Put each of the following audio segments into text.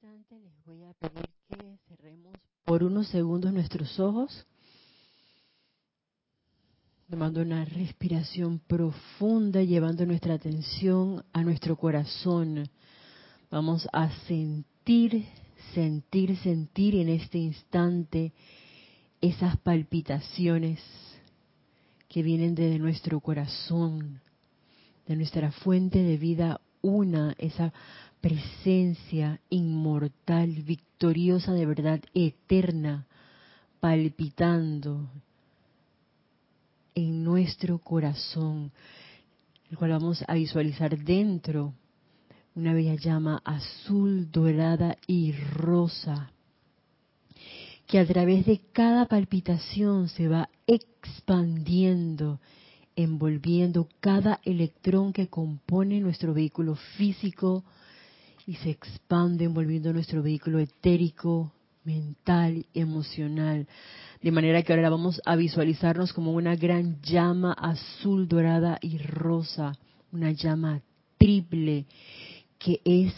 les voy a pedir que cerremos por unos segundos nuestros ojos, tomando una respiración profunda, llevando nuestra atención a nuestro corazón. Vamos a sentir, sentir, sentir en este instante esas palpitaciones que vienen desde nuestro corazón, de nuestra fuente de vida una, esa presencia inmortal, victoriosa de verdad, eterna, palpitando en nuestro corazón, el cual vamos a visualizar dentro una bella llama azul, dorada y rosa, que a través de cada palpitación se va expandiendo, envolviendo cada electrón que compone nuestro vehículo físico, y se expande envolviendo nuestro vehículo etérico, mental, emocional. De manera que ahora vamos a visualizarnos como una gran llama azul, dorada y rosa, una llama triple que es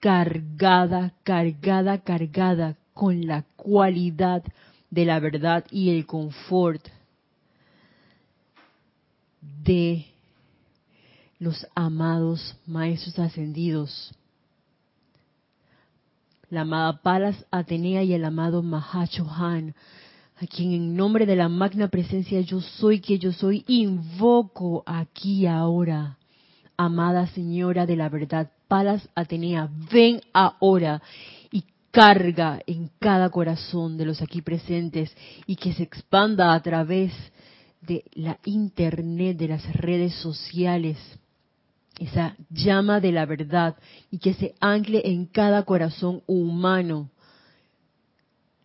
cargada, cargada, cargada con la cualidad de la verdad y el confort de los amados maestros ascendidos la amada Palas Atenea y el amado Han, a quien en nombre de la magna presencia yo soy que yo soy, invoco aquí ahora. Amada Señora de la Verdad, Palas Atenea, ven ahora y carga en cada corazón de los aquí presentes y que se expanda a través de la internet, de las redes sociales, esa llama de la verdad y que se ancle en cada corazón humano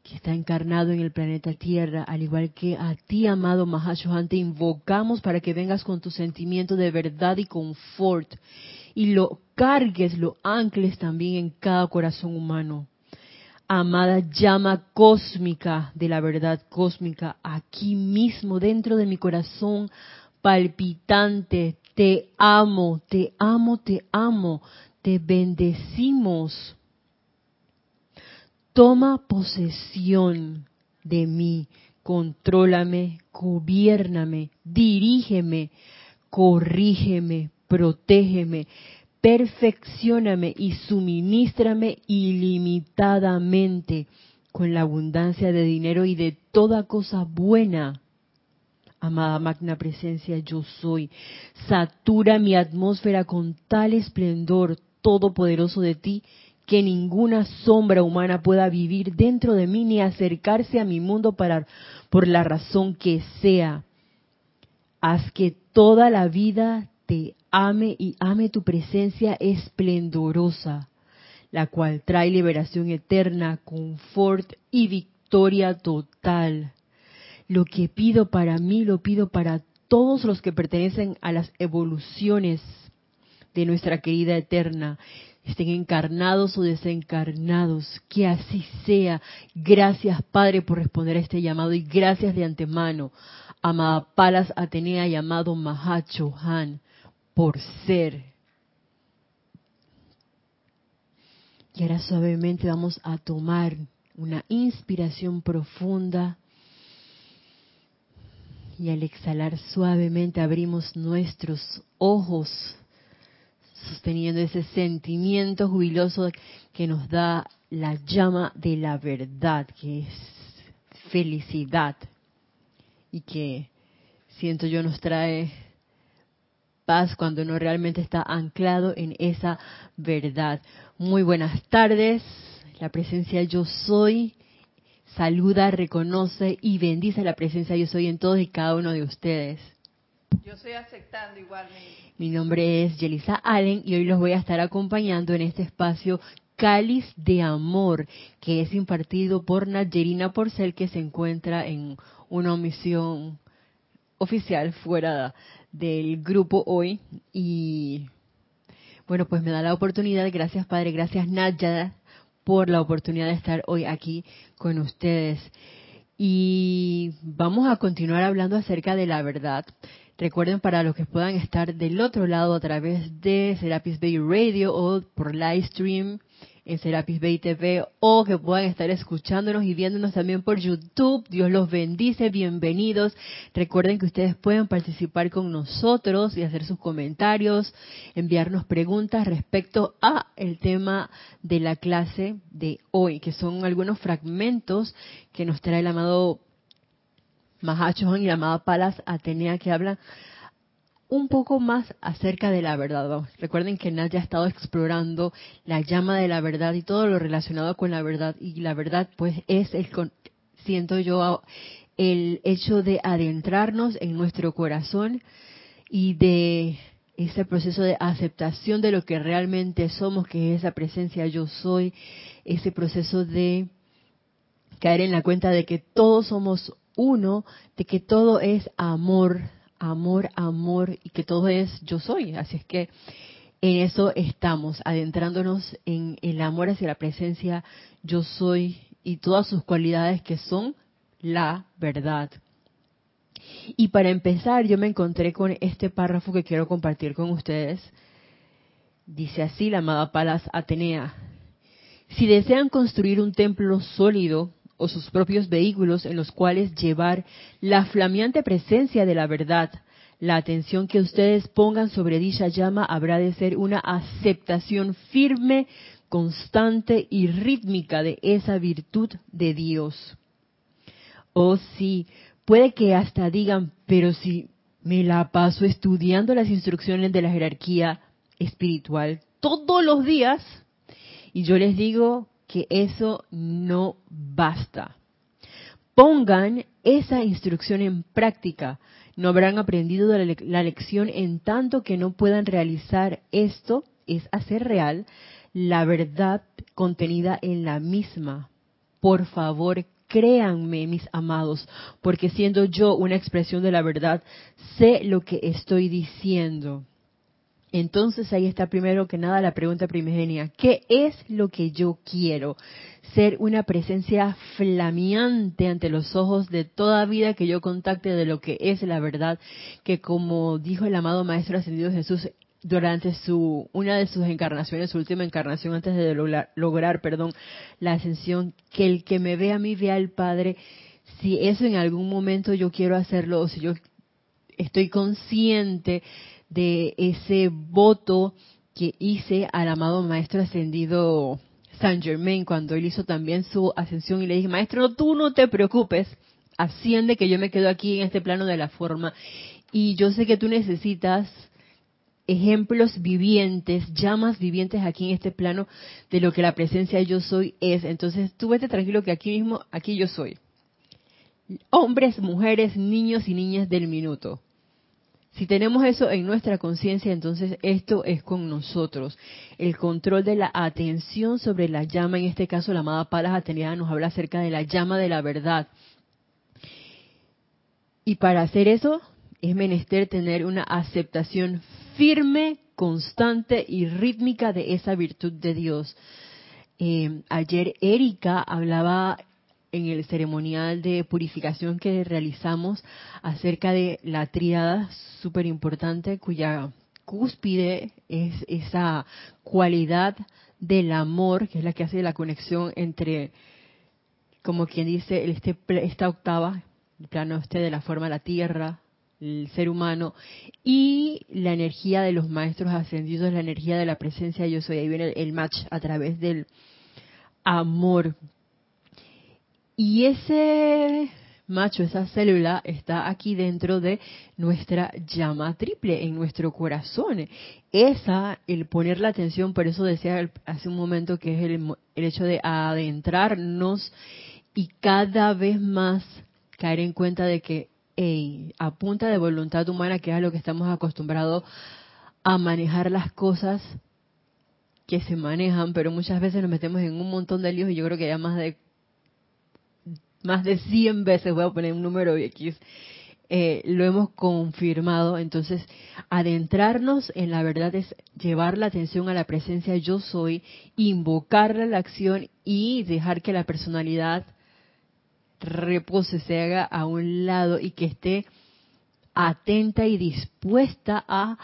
que está encarnado en el planeta Tierra, al igual que a ti, amado Mahashohan, te invocamos para que vengas con tu sentimiento de verdad y confort y lo cargues, lo ancles también en cada corazón humano. Amada llama cósmica de la verdad cósmica, aquí mismo dentro de mi corazón palpitante, te amo, te amo, te amo, te bendecimos. Toma posesión de mí, contrólame, gobiername, dirígeme, corrígeme, protégeme, perfeccioname y suministrame ilimitadamente con la abundancia de dinero y de toda cosa buena Amada magna presencia, yo soy. Satura mi atmósfera con tal esplendor todopoderoso de ti que ninguna sombra humana pueda vivir dentro de mí ni acercarse a mi mundo para, por la razón que sea. Haz que toda la vida te ame y ame tu presencia esplendorosa, la cual trae liberación eterna, confort y victoria total. Lo que pido para mí, lo pido para todos los que pertenecen a las evoluciones de nuestra querida eterna, estén encarnados o desencarnados, que así sea. Gracias Padre por responder a este llamado y gracias de antemano, amada Palas Atenea y amado Mahacho Han, por ser. Y ahora suavemente vamos a tomar una inspiración profunda y al exhalar suavemente abrimos nuestros ojos, sosteniendo ese sentimiento jubiloso que nos da la llama de la verdad, que es felicidad y que siento yo nos trae paz cuando uno realmente está anclado en esa verdad. Muy buenas tardes, la presencia yo soy saluda, reconoce y bendice la presencia yo soy en todos y cada uno de ustedes. Yo estoy aceptando igualmente. Mi nombre es Yelisa Allen y hoy los voy a estar acompañando en este espacio Cáliz de Amor, que es impartido por Nayerina Porcel, que se encuentra en una misión oficial fuera del grupo hoy. Y bueno, pues me da la oportunidad, gracias Padre, gracias Naya, por la oportunidad de estar hoy aquí con ustedes. Y vamos a continuar hablando acerca de la verdad. Recuerden para los que puedan estar del otro lado a través de Serapis Bay Radio o por live stream en Serapis Bay TV o que puedan estar escuchándonos y viéndonos también por YouTube. Dios los bendice, bienvenidos. Recuerden que ustedes pueden participar con nosotros y hacer sus comentarios, enviarnos preguntas respecto a el tema de la clase de hoy, que son algunos fragmentos que nos trae el amado Mahacho y la amada Palas Atenea que hablan un poco más acerca de la verdad. Recuerden que Nat ya ha estado explorando la llama de la verdad y todo lo relacionado con la verdad. Y la verdad, pues, es el, siento yo, el hecho de adentrarnos en nuestro corazón y de ese proceso de aceptación de lo que realmente somos, que es esa presencia yo soy, ese proceso de caer en la cuenta de que todos somos uno, de que todo es amor, amor, amor y que todo es yo soy. Así es que en eso estamos, adentrándonos en el amor hacia la presencia yo soy y todas sus cualidades que son la verdad. Y para empezar, yo me encontré con este párrafo que quiero compartir con ustedes. Dice así la amada Palas Atenea. Si desean construir un templo sólido, o sus propios vehículos en los cuales llevar la flameante presencia de la verdad. La atención que ustedes pongan sobre dicha llama habrá de ser una aceptación firme, constante y rítmica de esa virtud de Dios. Oh sí, puede que hasta digan, pero si me la paso estudiando las instrucciones de la jerarquía espiritual todos los días, y yo les digo, que eso no basta. Pongan esa instrucción en práctica. No habrán aprendido la, lección en tanto que no puedan realizar esto, es hacer real la verdad contenida en la misma. Por favor, créanme, mis amados, porque siendo yo una expresión de la verdad, sé lo que estoy diciendo. Entonces ahí está primero que nada la pregunta primigenia. ¿Qué es lo que yo quiero? Ser una presencia flameante ante los ojos de toda vida que yo contacte de lo que es la verdad, que como dijo el amado Maestro Ascendido Jesús durante su una de sus encarnaciones, su última encarnación antes de lograr, perdón, la ascensión, que el que me ve a mí vea al Padre, si eso en algún momento yo quiero hacerlo o si yo estoy consciente de ese voto que hice al amado maestro ascendido Saint Germain cuando él hizo también su ascensión y le dije, maestro, tú no te preocupes, asciende que yo me quedo aquí en este plano de la forma y yo sé que tú necesitas ejemplos vivientes, llamas vivientes aquí en este plano de lo que la presencia yo soy es. Entonces tú vete tranquilo que aquí mismo, aquí yo soy. Hombres, mujeres, niños y niñas del minuto. Si tenemos eso en nuestra conciencia, entonces esto es con nosotros. El control de la atención sobre la llama, en este caso la amada Palas Atenea nos habla acerca de la llama de la verdad. Y para hacer eso es menester tener una aceptación firme, constante y rítmica de esa virtud de Dios. Eh, ayer Erika hablaba en el ceremonial de purificación que realizamos acerca de la triada súper importante cuya cúspide es esa cualidad del amor, que es la que hace la conexión entre, como quien dice, este, esta octava, el plano este de la forma de la tierra, el ser humano, y la energía de los maestros ascendidos, la energía de la presencia yo soy. Ahí viene el match a través del amor y ese macho, esa célula, está aquí dentro de nuestra llama triple, en nuestro corazón. Esa, el poner la atención, por eso decía hace un momento que es el, hecho de adentrarnos y cada vez más caer en cuenta de que, hey, a punta de voluntad humana, que es a lo que estamos acostumbrados a manejar las cosas que se manejan, pero muchas veces nos metemos en un montón de líos y yo creo que ya más de más de 100 veces, voy a poner un número X, eh, lo hemos confirmado. Entonces, adentrarnos en la verdad es llevar la atención a la presencia yo soy, invocar la acción y dejar que la personalidad repose, se haga a un lado y que esté atenta y dispuesta a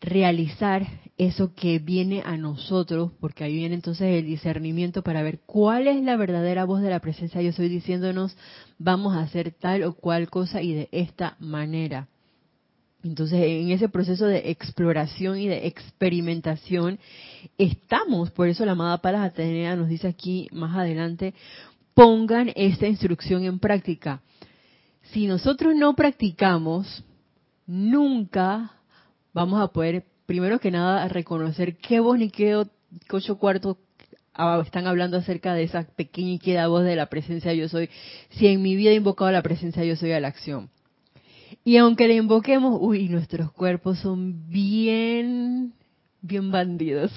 realizar eso que viene a nosotros, porque ahí viene entonces el discernimiento para ver cuál es la verdadera voz de la presencia. Yo estoy diciéndonos, vamos a hacer tal o cual cosa y de esta manera. Entonces, en ese proceso de exploración y de experimentación estamos, por eso la amada Palas Atenea nos dice aquí más adelante, pongan esta instrucción en práctica. Si nosotros no practicamos, nunca vamos a poder, primero que nada, reconocer qué voz ni qué ocho cuartos ah, están hablando acerca de esa pequeña y queda voz de la presencia yo soy, si en mi vida he invocado la presencia yo soy a la acción. Y aunque le invoquemos, uy, nuestros cuerpos son bien, bien bandidos.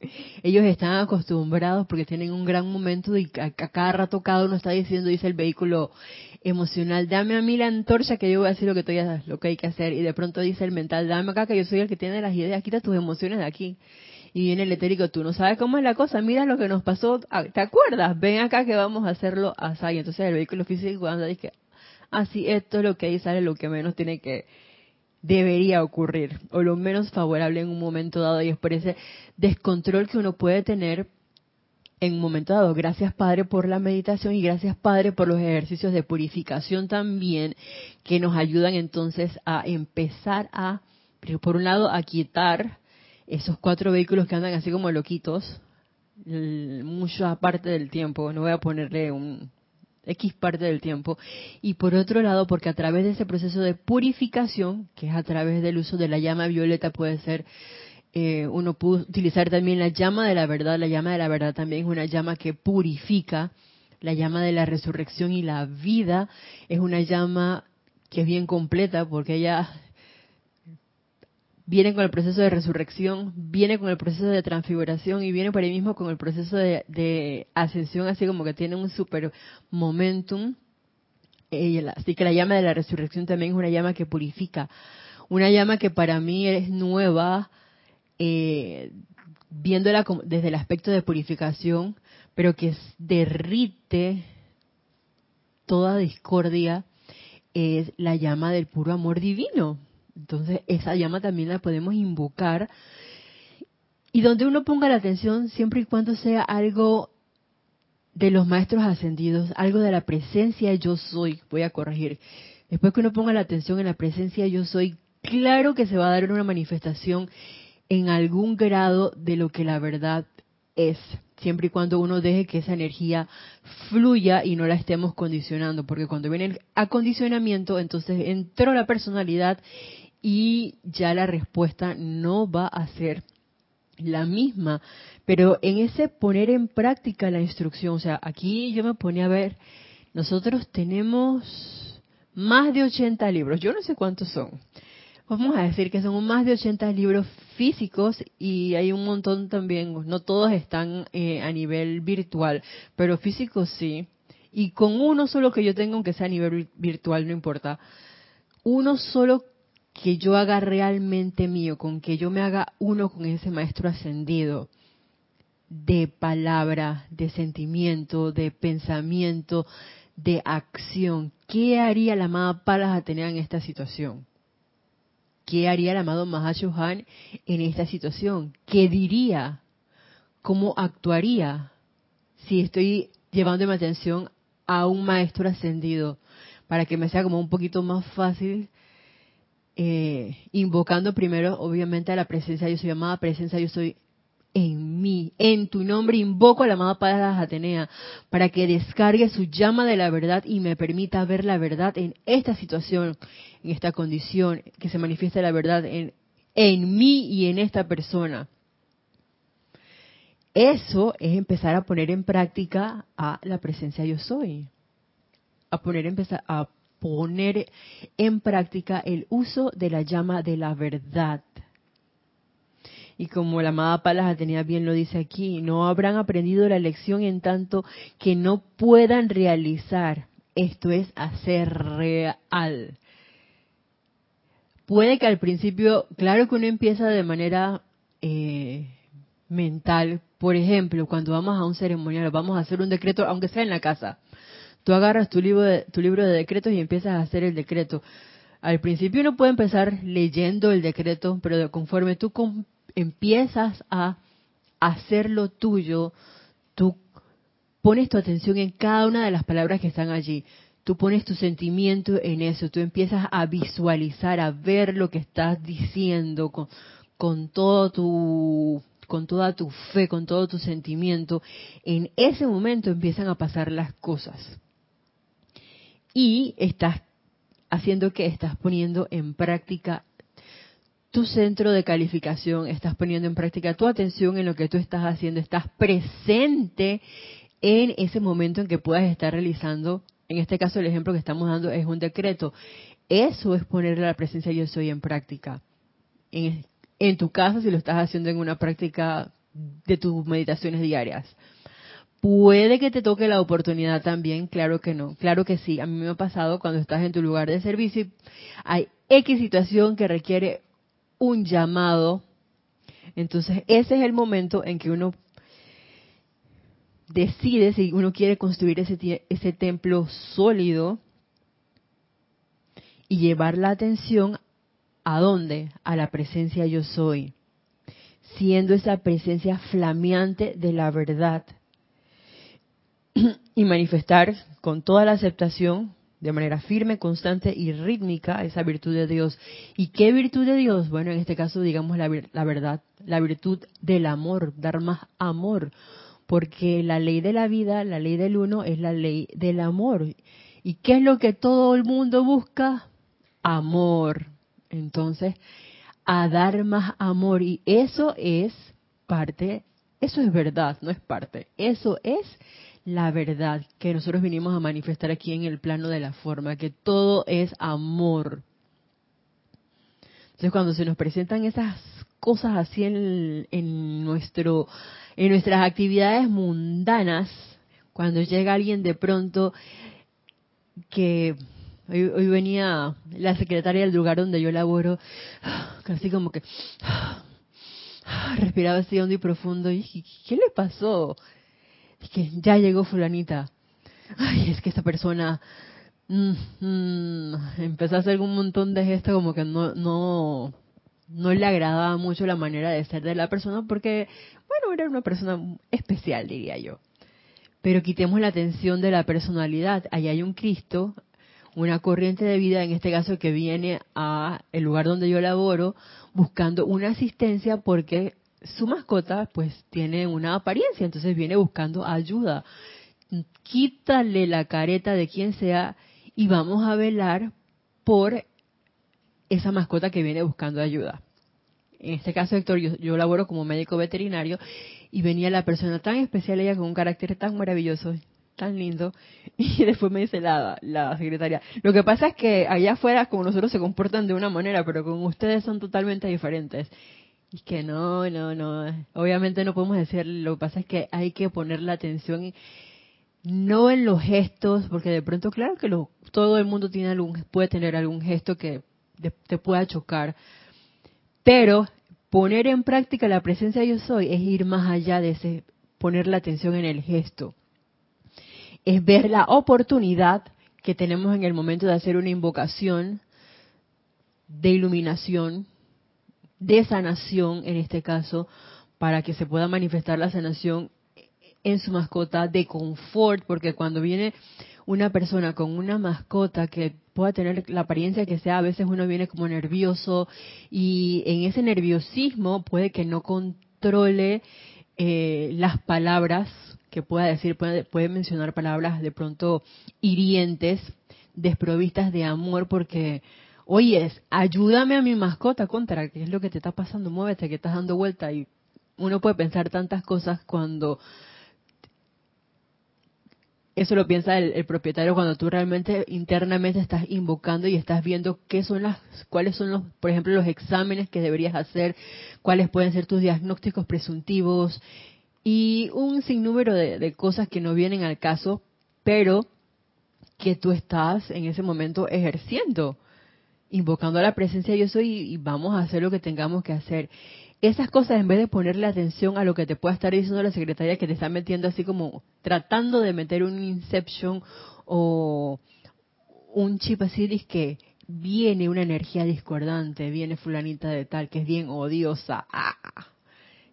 Ellos están acostumbrados porque tienen un gran momento y a, cada rato cada uno está diciendo, dice el vehículo emocional, dame a mí la antorcha que yo voy a decir lo que, estoy, lo que hay que hacer. Y de pronto dice el mental, dame acá que yo soy el que tiene las ideas, quita tus emociones de aquí. Y viene el etérico, tú no sabes cómo es la cosa, mira lo que nos pasó, ah, ¿te acuerdas? Ven acá que vamos a hacerlo así. Y entonces el vehículo físico cuando dice, así esto es lo que ahí sale, lo que menos tiene que, debería ocurrir, o lo menos favorable en un momento dado, y es por ese descontrol que uno puede tener en un momento dado. Gracias Padre por la meditación y gracias Padre por los ejercicios de purificación también que nos ayudan entonces a empezar a, por un lado, a quitar esos cuatro vehículos que andan así como loquitos, mucha parte del tiempo, no voy a ponerle un, X parte del tiempo. Y por otro lado, porque a través de ese proceso de purificación, que es a través del uso de la llama violeta, puede ser, eh, uno puede utilizar también la llama de la verdad. La llama de la verdad también es una llama que purifica. La llama de la resurrección y la vida es una llama que es bien completa porque ella viene con el proceso de resurrección, viene con el proceso de transfiguración y viene por ahí mismo con el proceso de, ascensión, así como que tiene un super momentum. Así que la llama de la resurrección también es una llama que purifica, una llama que para mí es nueva, eh, viéndola desde el aspecto de purificación, pero que derrite toda discordia, es la llama del puro amor divino entonces esa llama también la podemos invocar y donde uno ponga la atención siempre y cuando sea algo de los maestros ascendidos, algo de la presencia yo soy, voy a corregir. Después que uno ponga la atención en la presencia yo soy, claro que se va a dar una manifestación en algún grado de lo que la verdad es, siempre y cuando uno deje que esa energía fluya y no la estemos condicionando, porque cuando viene el acondicionamiento, entonces entró la personalidad y ya la respuesta no va a ser la misma. Pero en ese poner en práctica la instrucción, o sea, aquí yo me ponía a ver, nosotros tenemos más de 80 libros, yo no sé cuántos son. Vamos a decir que son más de 80 libros físicos y hay un montón también, no todos están eh, a nivel virtual, pero físicos sí. Y con uno solo que yo tenga, aunque sea a nivel virtual, no importa, uno solo que yo haga realmente mío, con que yo me haga uno con ese maestro ascendido de palabra, de sentimiento, de pensamiento, de acción. ¿Qué haría la amada Palas Atenea en esta situación? ¿Qué haría el amado Mahashohan en esta situación? ¿Qué diría? ¿Cómo actuaría si estoy llevando mi atención a un maestro ascendido para que me sea como un poquito más fácil eh, invocando primero, obviamente, a la presencia, yo soy amada presencia, yo soy en mí. En tu nombre invoco a la amada Padre Atenea para que descargue su llama de la verdad y me permita ver la verdad en esta situación, en esta condición, que se manifieste la verdad en, en mí y en esta persona. Eso es empezar a poner en práctica a la presencia yo soy. A poner, empezar, a poner en práctica el uso de la llama de la verdad. Y como la amada Palas tenía bien lo dice aquí, no habrán aprendido la lección en tanto que no puedan realizar, esto es hacer real. Puede que al principio, claro que uno empieza de manera eh, mental, por ejemplo, cuando vamos a un ceremonial, vamos a hacer un decreto, aunque sea en la casa, Tú agarras tu libro, de, tu libro de decretos y empiezas a hacer el decreto. Al principio uno puede empezar leyendo el decreto, pero conforme tú empiezas a hacerlo tuyo, tú pones tu atención en cada una de las palabras que están allí. Tú pones tu sentimiento en eso, tú empiezas a visualizar, a ver lo que estás diciendo con, con todo tu con toda tu fe, con todo tu sentimiento, en ese momento empiezan a pasar las cosas. Y estás haciendo que estás poniendo en práctica tu centro de calificación, estás poniendo en práctica tu atención en lo que tú estás haciendo, estás presente en ese momento en que puedas estar realizando, en este caso el ejemplo que estamos dando es un decreto. Eso es poner la presencia yo soy en práctica. En, en tu casa si lo estás haciendo en una práctica de tus meditaciones diarias. Puede que te toque la oportunidad también, claro que no, claro que sí. A mí me ha pasado cuando estás en tu lugar de servicio hay X situación que requiere un llamado. Entonces ese es el momento en que uno decide si uno quiere construir ese, templo sólido y llevar la atención ¿A dónde? A la presencia yo soy, siendo esa presencia flameante de la verdad y manifestar con toda la aceptación, de manera firme, constante y rítmica, esa virtud de Dios. ¿Y qué virtud de Dios? Bueno, en este caso digamos la, la verdad, la virtud del amor, dar más amor, porque la ley de la vida, la ley del uno, es la ley del amor. ¿Y qué es lo que todo el mundo busca? Amor. Entonces, a dar más amor y eso es parte, eso es verdad, no es parte, eso es la verdad que nosotros vinimos a manifestar aquí en el plano de la forma, que todo es amor. Entonces, cuando se nos presentan esas cosas así en, nuestro en nuestras actividades mundanas, cuando llega alguien de pronto que Hoy, venía la secretaria del lugar donde yo laboro, casi como que respiraba así hondo y profundo. Y dije, ¿qué le pasó? Que ya llegó fulanita. Ay, es que esta persona mm, mm, empezó a hacer un montón de gestos como que no, no, no le agradaba mucho la manera de ser de la persona porque, bueno, era una persona especial, diría yo. Pero quitemos la atención de la personalidad. Ahí hay un Cristo, una corriente de vida, en este caso que viene a el lugar donde yo laboro, buscando una asistencia porque su mascota pues tiene una apariencia, entonces viene buscando ayuda. Quítale la careta de quien sea y vamos a velar por esa mascota que viene buscando ayuda. En este caso, Héctor, yo, laboro como médico veterinario y venía la persona tan especial, ella con un carácter tan maravilloso, tan lindo. Y después me dice la, la secretaria, lo que pasa es que allá afuera como nosotros se comportan de una manera, pero con ustedes son totalmente diferentes. Y que no, no, no, obviamente no podemos decir, lo que pasa es que hay que poner la atención no en los gestos, porque de pronto claro que lo, todo el mundo tiene algún, puede tener algún gesto que te pueda chocar, pero poner en práctica la presencia yo soy es ir más allá de ese, poner la atención en el gesto. Es ver la oportunidad que tenemos en el momento de hacer una invocación de iluminación, de sanación en este caso, para que se pueda manifestar la sanación en su mascota de confort, porque cuando viene una persona con una mascota que pueda tener la apariencia que sea, a veces uno viene como nervioso y en ese nerviosismo puede que no controle eh, las palabras que pueda decir, puede, puede mencionar palabras de pronto hirientes, desprovistas de amor, porque, oyes, ayúdame a mi mascota contra, ¿qué es lo que te está pasando? Muévete, que estás dando vuelta. Y uno puede pensar tantas cosas cuando eso lo piensa el, propietario cuando tú realmente internamente estás invocando y estás viendo qué son las, cuáles son los, por ejemplo, los exámenes que deberías hacer, cuáles pueden ser tus diagnósticos presuntivos, y un sinnúmero de, cosas que no vienen al caso, pero que tú estás en ese momento ejerciendo, invocando a la presencia de yo soy y, vamos a hacer lo que tengamos que hacer. Esas cosas, en vez de ponerle atención a lo que te pueda estar diciendo la secretaria que te está metiendo así como tratando de meter un inception o un chip así, que viene una energía discordante, viene fulanita de tal que es bien odiosa. Ah,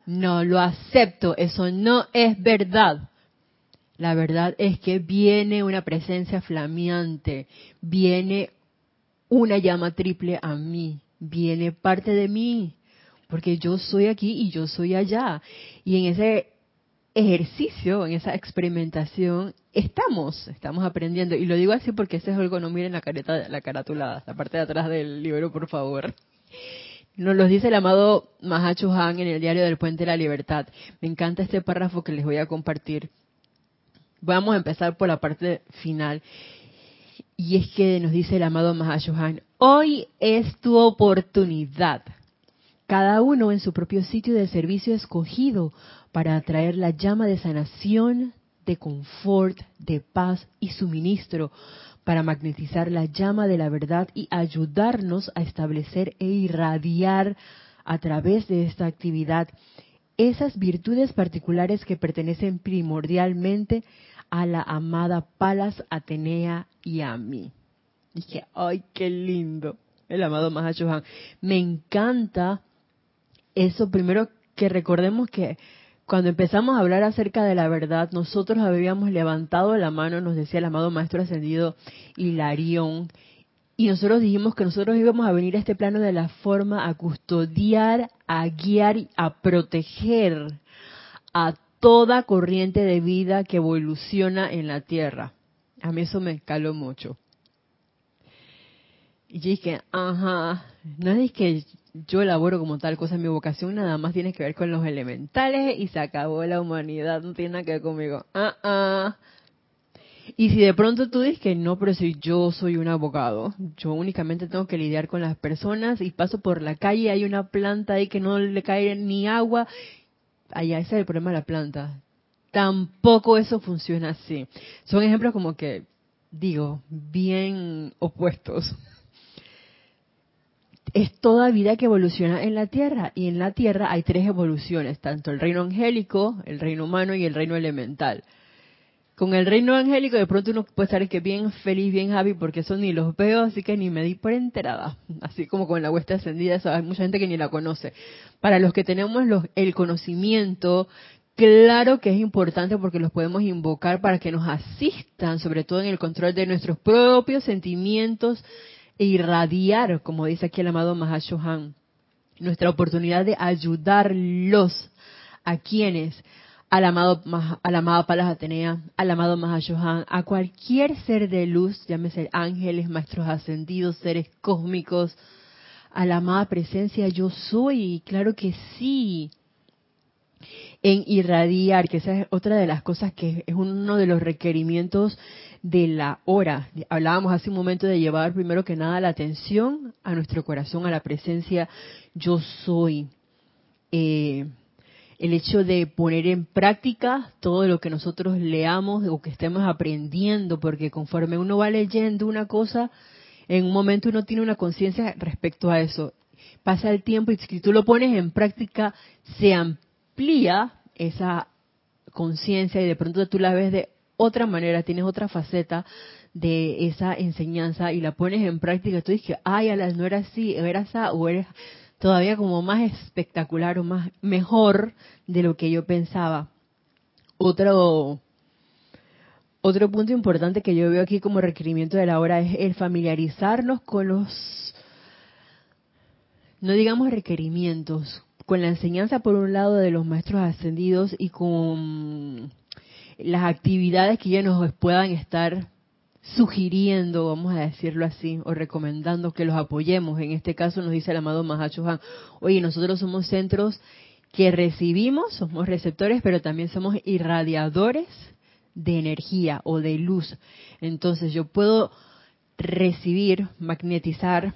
no lo acepto, eso no es verdad. La verdad es que viene una presencia flameante, viene una llama triple a mí, viene parte de mí, porque yo soy aquí y yo soy allá. Y en ese ejercicio, en esa experimentación, estamos, estamos aprendiendo. Y lo digo así porque ese es algo, no miren la careta, la caratulada, la parte de atrás del libro, por favor. Nos lo dice el amado Mahacho Han en el diario del Puente de la Libertad. Me encanta este párrafo que les voy a compartir. Vamos a empezar por la parte final. Y es que nos dice el amado Mahashohan, hoy es tu oportunidad. Cada uno en su propio sitio de servicio escogido para atraer la llama de sanación, de confort, de paz y suministro, para magnetizar la llama de la verdad y ayudarnos a establecer e irradiar a través de esta actividad esas virtudes particulares que pertenecen primordialmente a la amada Palas Atenea y a mí. Dije, ay, qué lindo, el amado Mahachohan. Me encanta eso, primero que recordemos que cuando empezamos a hablar acerca de la verdad, nosotros habíamos levantado la mano, nos decía el amado Maestro Ascendido Hilarión, y nosotros dijimos que nosotros íbamos a venir a este plano de la forma a custodiar, a guiar a proteger a toda corriente de vida que evoluciona en la Tierra. A mí eso me caló mucho. Y yo dije, ajá, no es que yo elaboro como tal cosa, mi vocación nada más tiene que ver con los elementales y se acabó la humanidad, no tiene nada que ver conmigo. Ah, ah. Y si de pronto tú dices que no, pero si yo soy un abogado, yo únicamente tengo que lidiar con las personas y paso por la calle, hay una planta ahí que no le cae ni agua allá ese es el problema de la planta. Tampoco eso funciona así. Son ejemplos como que, digo, bien opuestos. Es toda vida que evoluciona en la Tierra y en la Tierra hay tres evoluciones, tanto el reino angélico, el reino humano y el reino elemental. Con el reino angélico de pronto uno puede estar que bien feliz, bien happy, porque eso ni los veo, así que ni me di por enterada. Así como con la huesta ascendida, hay mucha gente que ni la conoce. Para los que tenemos los, el conocimiento, claro que es importante porque los podemos invocar para que nos asistan, sobre todo en el control de nuestros propios sentimientos e irradiar, como dice aquí el amado Mahashohan, nuestra oportunidad de ayudarlos a quienes al amado, a la amada Palas Atenea, al amado Mahashohan, a cualquier ser de luz, llámese ángeles, maestros ascendidos, seres cósmicos, a la amada presencia yo soy, claro que sí. En irradiar, que esa es otra de las cosas que es uno de los requerimientos de la hora. Hablábamos hace un momento de llevar primero que nada la atención a nuestro corazón, a la presencia yo soy. Eh, el hecho de poner en práctica todo lo que nosotros leamos o que estemos aprendiendo, porque conforme uno va leyendo una cosa, en un momento uno tiene una conciencia respecto a eso. Pasa el tiempo y si tú lo pones en práctica, se esa conciencia y de pronto tú la ves de otra manera, tienes otra faceta de esa enseñanza y la pones en práctica. Tú dices, ay, no era así, era esa, o eres todavía como más espectacular o más mejor de lo que yo pensaba. Otro otro punto importante que yo veo aquí como requerimiento de la hora es el familiarizarnos con los no digamos requerimientos, con la enseñanza por un lado de los maestros ascendidos y con las actividades que ya nos puedan estar sugiriendo, vamos a decirlo así, o recomendando que los apoyemos. En este caso nos dice el amado Mahacho Han, oye, nosotros somos centros que recibimos, somos receptores, pero también somos irradiadores de energía o de luz. Entonces yo puedo recibir, magnetizar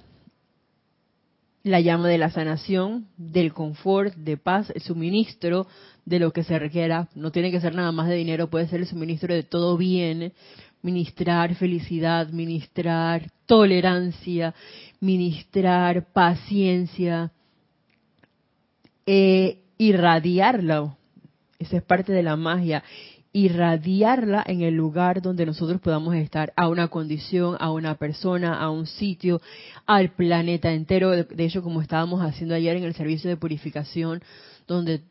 la llama de la sanación, del confort, de paz, el suministro de lo que se requiera. No tiene que ser nada más de dinero, puede ser el suministro de todo bien, ministrar felicidad, ministrar tolerancia, ministrar paciencia, e irradiarlo. Esa es parte de la magia. Irradiarla en el lugar donde nosotros podamos estar, a una condición, a una persona, a un sitio, al planeta entero. De hecho, como estábamos haciendo ayer en el servicio de purificación, donde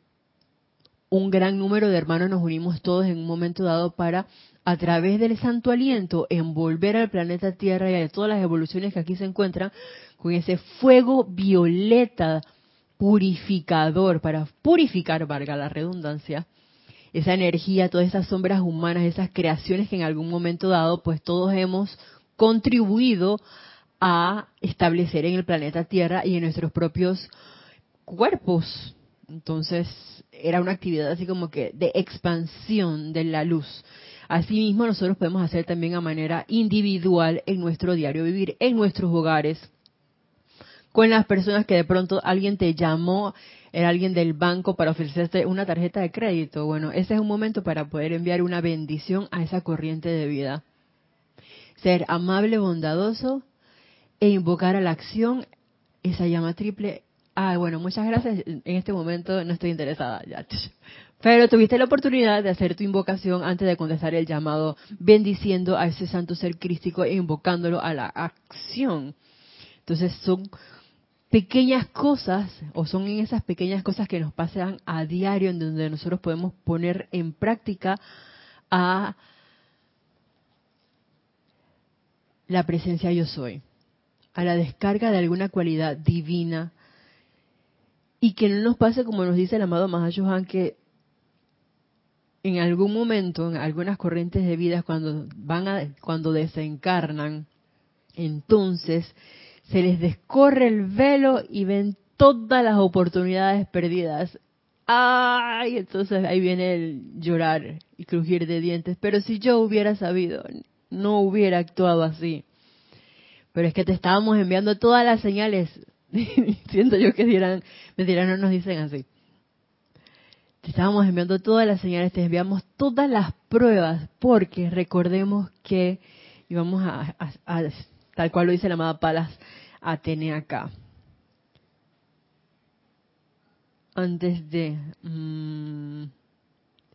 un gran número de hermanos nos unimos todos en un momento dado para, a través del santo aliento, envolver al planeta Tierra y a todas las evoluciones que aquí se encuentran con ese fuego violeta purificador, para purificar, valga la redundancia, esa energía, todas esas sombras humanas, esas creaciones que en algún momento dado, pues todos hemos contribuido a establecer en el planeta Tierra y en nuestros propios cuerpos. Entonces, era una actividad así como que de expansión de la luz. Asimismo, nosotros podemos hacer también a manera individual en nuestro diario vivir, en nuestros hogares, con las personas que de pronto alguien te llamó era alguien del banco para ofrecerte una tarjeta de crédito. Bueno, ese es un momento para poder enviar una bendición a esa corriente de vida. Ser amable, bondadoso e invocar a la acción esa llama triple. Ah, bueno, muchas gracias. En este momento no estoy interesada ya. Pero tuviste la oportunidad de hacer tu invocación antes de contestar el llamado, bendiciendo a ese santo ser crístico e invocándolo a la acción. Entonces son pequeñas cosas, o son en esas pequeñas cosas que nos pasan a diario, en donde nosotros podemos poner en práctica a la presencia yo soy, a la descarga de alguna cualidad divina, y que no nos pase como nos dice el amado Mahashohan, que en algún momento, en algunas corrientes de vida, cuando van a, cuando desencarnan, entonces se les descorre el velo y ven todas las oportunidades perdidas. ¡Ay! Entonces ahí viene el llorar y crujir de dientes. Pero si yo hubiera sabido, no hubiera actuado así. Pero es que te estábamos enviando todas las señales. Siento yo que dirán, me dirán, no nos dicen así. Te estábamos enviando todas las señales, te enviamos todas las pruebas, porque recordemos que íbamos a, a tal cual lo dice la amada Palas Atene acá. Antes de... Mmm,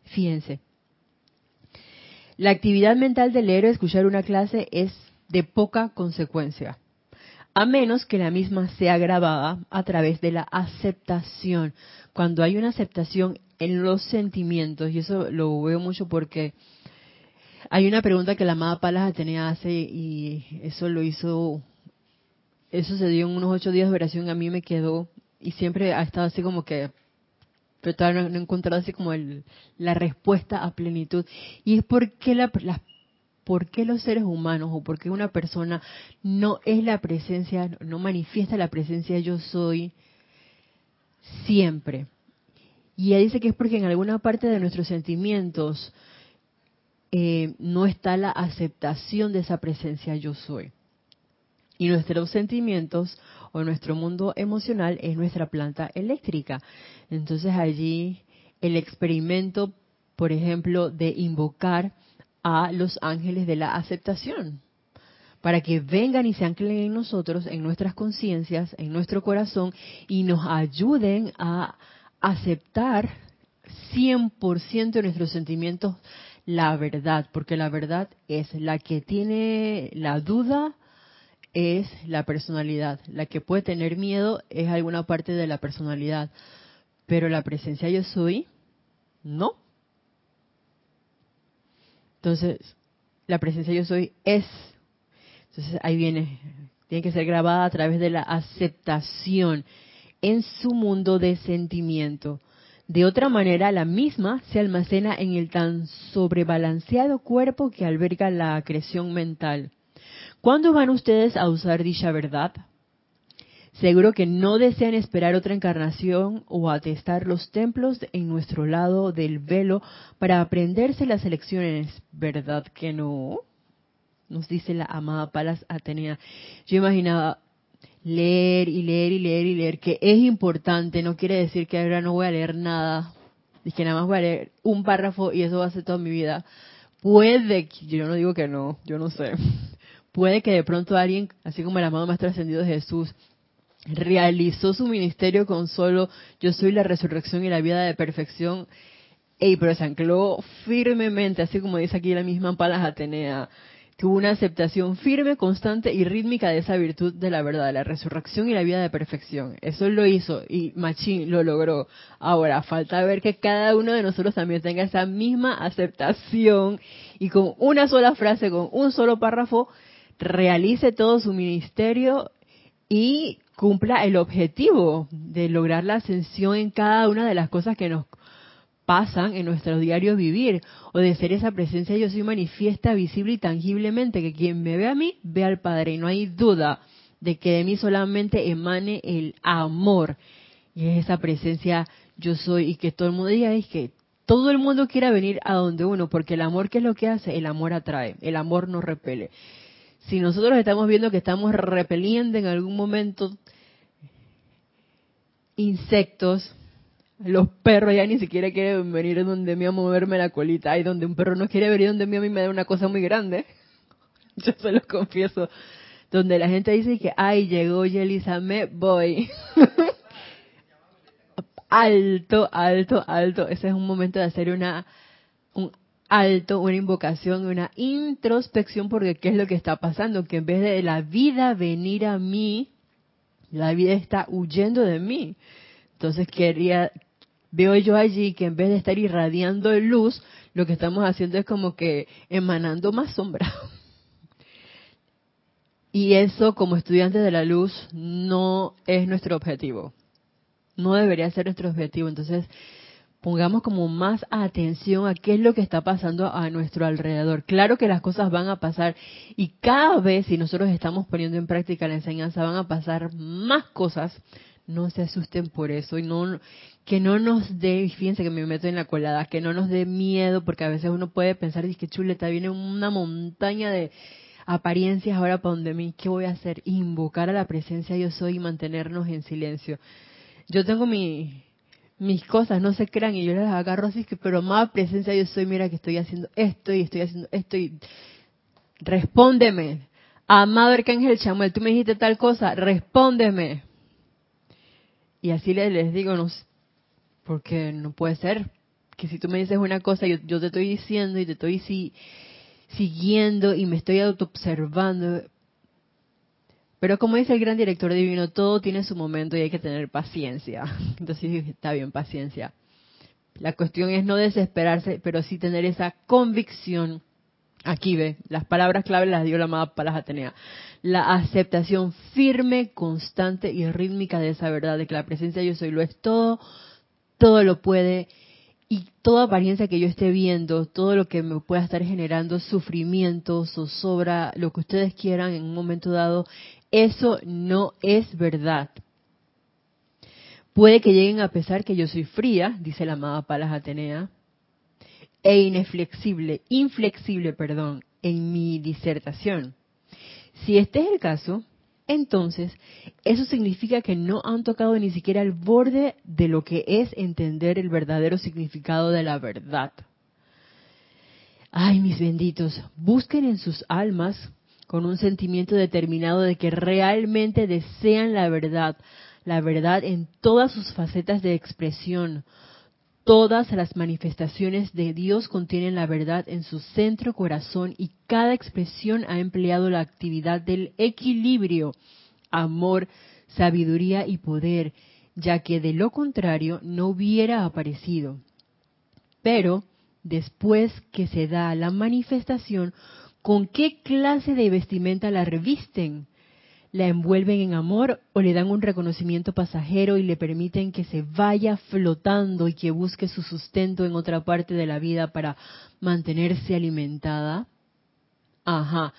fíjense. La actividad mental del héroe, escuchar una clase, es de poca consecuencia, a menos que la misma sea grabada a través de la aceptación. Cuando hay una aceptación en los sentimientos, y eso lo veo mucho porque hay una pregunta que la amada Palas Atenea hace y eso lo hizo, eso se dio en unos ocho días de oración, a mí me quedó y siempre ha estado así como que, pero todavía no, he encontrado así como el, la respuesta a plenitud. Y es porque la, la ¿por qué los seres humanos o por qué una persona no es la presencia, no manifiesta la presencia yo soy siempre? Y ella dice que es porque en alguna parte de nuestros sentimientos eh, no está la aceptación de esa presencia yo soy. Y nuestros sentimientos o nuestro mundo emocional es nuestra planta eléctrica. Entonces allí el experimento, por ejemplo, de invocar a los ángeles de la aceptación, para que vengan y se anclen en nosotros, en nuestras conciencias, en nuestro corazón, y nos ayuden a aceptar 100% de nuestros sentimientos la verdad, porque la verdad es la que tiene la duda, es la personalidad. La que puede tener miedo es alguna parte de la personalidad, pero la presencia yo soy, no. Entonces, la presencia yo soy es. Entonces ahí viene, tiene que ser grabada a través de la aceptación en su mundo de sentimiento. De otra manera, la misma se almacena en el tan sobrebalanceado cuerpo que alberga la acreción mental. ¿Cuándo van ustedes a usar dicha verdad? Seguro que no desean esperar otra encarnación o atestar los templos en nuestro lado del velo para aprenderse las lecciones, ¿verdad que no? Nos dice la amada Palas Atenea. Yo imaginaba, leer y leer y leer y leer, que es importante, no quiere decir que ahora no voy a leer nada, y que nada más voy a leer un párrafo y eso va a ser toda mi vida. Puede, yo no digo que no, yo no sé, puede que de pronto alguien, así como el amado Maestro Ascendido de Jesús, realizó su ministerio con solo yo soy la resurrección y la vida de perfección Ey, pero se ancló firmemente, así como dice aquí la misma Palas Atenea. Tuvo una aceptación firme, constante y rítmica de esa virtud de la verdad, de la resurrección y la vida de perfección. Eso lo hizo y Machín lo logró. Ahora, falta ver que cada uno de nosotros también tenga esa misma aceptación y con una sola frase, con un solo párrafo, realice todo su ministerio y cumpla el objetivo de lograr la ascensión en cada una de las cosas que nos pasan en nuestro diario vivir, o de ser esa presencia yo soy manifiesta, visible y tangiblemente, que quien me ve a mí, ve al Padre, y no hay duda de que de mí solamente emane el amor, y es esa presencia yo soy, y que todo el mundo diga, es que todo el mundo quiera venir a donde uno, porque el amor, ¿qué es lo que hace? El amor atrae, el amor nos repele. Si nosotros estamos viendo que estamos repeliendo en algún momento insectos, los perros ya ni siquiera quieren venir donde mí a moverme la colita. Y donde un perro no quiere venir donde mí a mí me da una cosa muy grande. Yo se los confieso. Donde la gente dice que, ay, llegó Yelisa, me voy. alto, alto, alto. Ese es un momento de hacer una, un alto, una invocación, una introspección, porque ¿qué es lo que está pasando? Que en vez de la vida venir a mí, la vida está huyendo de mí. Entonces quería, veo yo allí que en vez de estar irradiando luz, lo que estamos haciendo es como que emanando más sombra. Y eso, como estudiantes de la luz, no es nuestro objetivo. No debería ser nuestro objetivo. Entonces, pongamos como más atención a qué es lo que está pasando a nuestro alrededor. Claro que las cosas van a pasar y cada vez, si nosotros estamos poniendo en práctica la enseñanza, van a pasar más cosas no se asusten por eso y no que no nos dé, fíjense que me meto en la colada, que no nos dé miedo porque a veces uno puede pensar, que chuleta, viene una montaña de apariencias ahora para donde mí, ¿qué voy a hacer? Invocar a la presencia yo soy y mantenernos en silencio. Yo tengo mi, mis cosas, no se crean, y yo las agarro así, que, pero más presencia yo soy, mira que estoy haciendo esto y estoy haciendo esto y respóndeme. Amado Arcángel Chamuel, tú me dijiste tal cosa, respóndeme. Y así les, digo, no, porque no puede ser que si tú me dices una cosa, yo, yo te estoy diciendo y te estoy si, siguiendo y me estoy auto-observando. Pero como dice el gran director divino, todo tiene su momento y hay que tener paciencia. Entonces está bien, paciencia. La cuestión es no desesperarse, pero sí tener esa convicción Aquí ve, las palabras clave las dio la amada Palas Atenea. La aceptación firme, constante y rítmica de esa verdad, de que la presencia de yo soy lo es todo, todo lo puede, y toda apariencia que yo esté viendo, todo lo que me pueda estar generando sufrimiento, zozobra, lo que ustedes quieran en un momento dado, eso no es verdad. Puede que lleguen a pesar que yo soy fría, dice la amada Palas Atenea, e inflexible, inflexible, perdón, en mi disertación. Si este es el caso, entonces eso significa que no han tocado ni siquiera el borde de lo que es entender el verdadero significado de la verdad. Ay, mis benditos, busquen en sus almas con un sentimiento determinado de que realmente desean la verdad, la verdad en todas sus facetas de expresión, Todas las manifestaciones de Dios contienen la verdad en su centro corazón y cada expresión ha empleado la actividad del equilibrio, amor, sabiduría y poder, ya que de lo contrario no hubiera aparecido. Pero, después que se da la manifestación, ¿con qué clase de vestimenta la revisten? La envuelven en amor o le dan un reconocimiento pasajero y le permiten que se vaya flotando y que busque su sustento en otra parte de la vida para mantenerse alimentada. Ajá.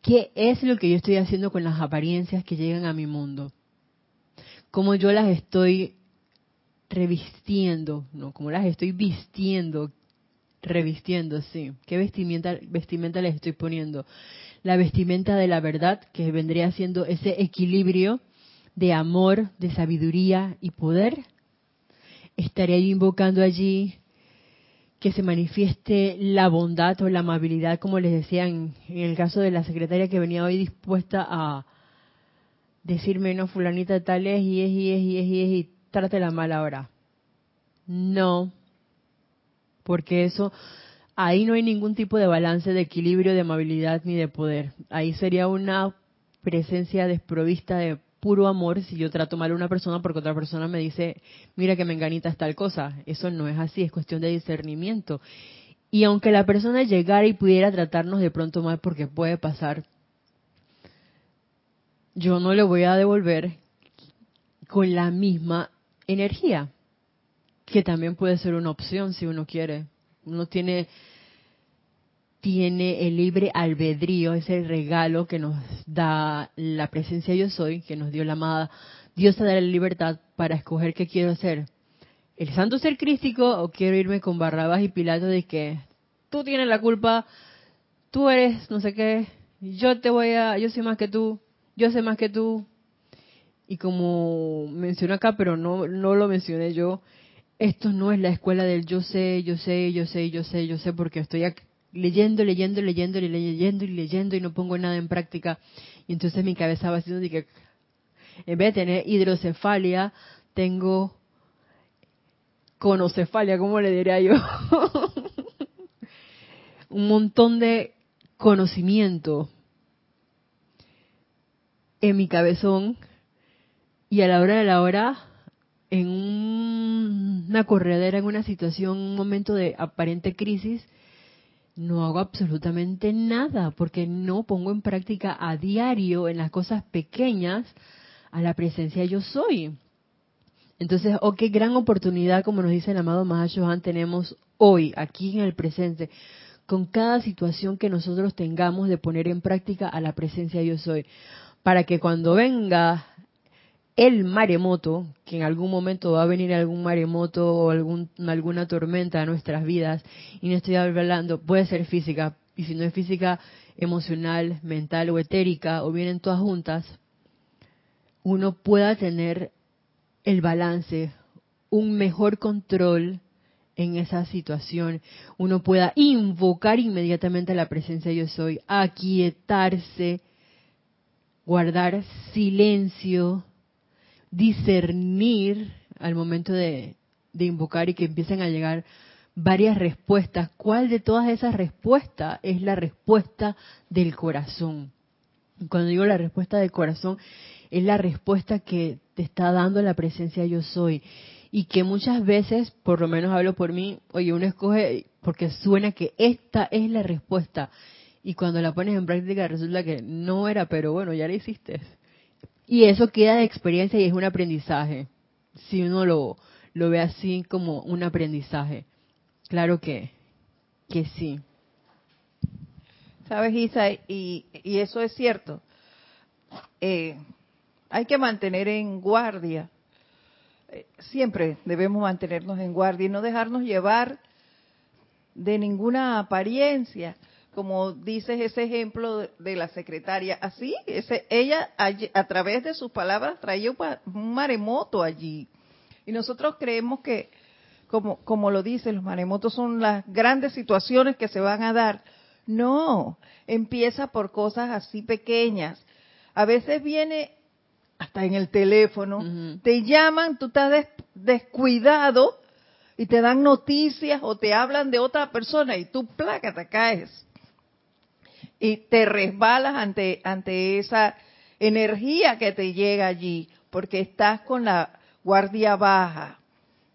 ¿Qué es lo que yo estoy haciendo con las apariencias que llegan a mi mundo? ¿Cómo yo las estoy revistiendo? No, ¿cómo las estoy vistiendo? Revistiendo, sí. ¿Qué vestimenta, vestimenta les estoy poniendo? La vestimenta de la verdad, que vendría siendo ese equilibrio de amor, de sabiduría y poder. Estaría yo invocando allí que se manifieste la bondad o la amabilidad, como les decía en, el caso de la secretaria que venía hoy dispuesta a decirme, no, fulanita tal es y es y es y es y es y trate la mal ahora. No, porque eso, ahí no hay ningún tipo de balance de equilibrio, de amabilidad ni de poder. Ahí sería una presencia desprovista de puro amor si yo trato mal a una persona porque otra persona me dice, mira que me enganita tal cosa. Eso no es así, es cuestión de discernimiento. Y aunque la persona llegara y pudiera tratarnos de pronto mal porque puede pasar, yo no le voy a devolver con la misma energía, que también puede ser una opción si uno quiere. Uno tiene tiene el libre albedrío, ese regalo que nos da la presencia yo soy, que nos dio la amada Dios a dar la libertad para escoger qué quiero hacer. El santo ser crístico o quiero irme con Barrabás y Pilato de que tú tienes la culpa, tú eres no sé qué, yo te voy a, yo soy más que tú, yo sé más que tú. Y como menciono acá, pero no, no lo mencioné yo, esto no es la escuela del yo sé, yo sé, yo sé, yo sé, yo sé, porque estoy leyendo, leyendo, leyendo, y leyendo y leyendo y no pongo nada en práctica. Y entonces mi cabeza va haciendo que en vez de tener hidrocefalia, tengo conocefalia, ¿cómo le diría yo? Un montón de conocimiento en mi cabezón y a la hora de la hora en una corredera, en una situación, un momento de aparente crisis, no hago absolutamente nada porque no pongo en práctica a diario en las cosas pequeñas a la presencia yo soy. Entonces, oh, qué gran oportunidad, como nos dice el amado Mahashohan, tenemos hoy, aquí en el presente, con cada situación que nosotros tengamos de poner en práctica a la presencia yo soy, para que cuando venga el maremoto, que en algún momento va a venir algún maremoto o algún, alguna tormenta a nuestras vidas, y no estoy hablando, puede ser física, y si no es física, emocional, mental o etérica, o vienen todas juntas, uno pueda tener el balance, un mejor control en esa situación, uno pueda invocar inmediatamente la presencia yo soy, aquietarse, guardar silencio, discernir al momento de, invocar y que empiecen a llegar varias respuestas. ¿Cuál de todas esas respuestas es la respuesta del corazón? Cuando digo la respuesta del corazón, es la respuesta que te está dando la presencia yo soy. Y que muchas veces, por lo menos hablo por mí, oye, uno escoge porque suena que esta es la respuesta. Y cuando la pones en práctica resulta que no era, pero bueno, ya la hiciste. Y eso queda de experiencia y es un aprendizaje. Si uno lo, lo ve así como un aprendizaje. Claro que, que sí. Sabes, Isa, y, y eso es cierto. Eh, hay que mantener en guardia. Eh, siempre debemos mantenernos en guardia y no dejarnos llevar de ninguna apariencia como dices ese ejemplo de, la secretaria, así, ese, ella a, través de sus palabras traía un maremoto allí. Y nosotros creemos que, como, como lo dice, los maremotos son las grandes situaciones que se van a dar. No, empieza por cosas así pequeñas. A veces viene hasta en el teléfono, te llaman, tú estás descuidado y te dan noticias o te hablan de otra persona y tú placa te caes y te resbalas ante, ante esa energía que te llega allí, porque estás con la guardia baja,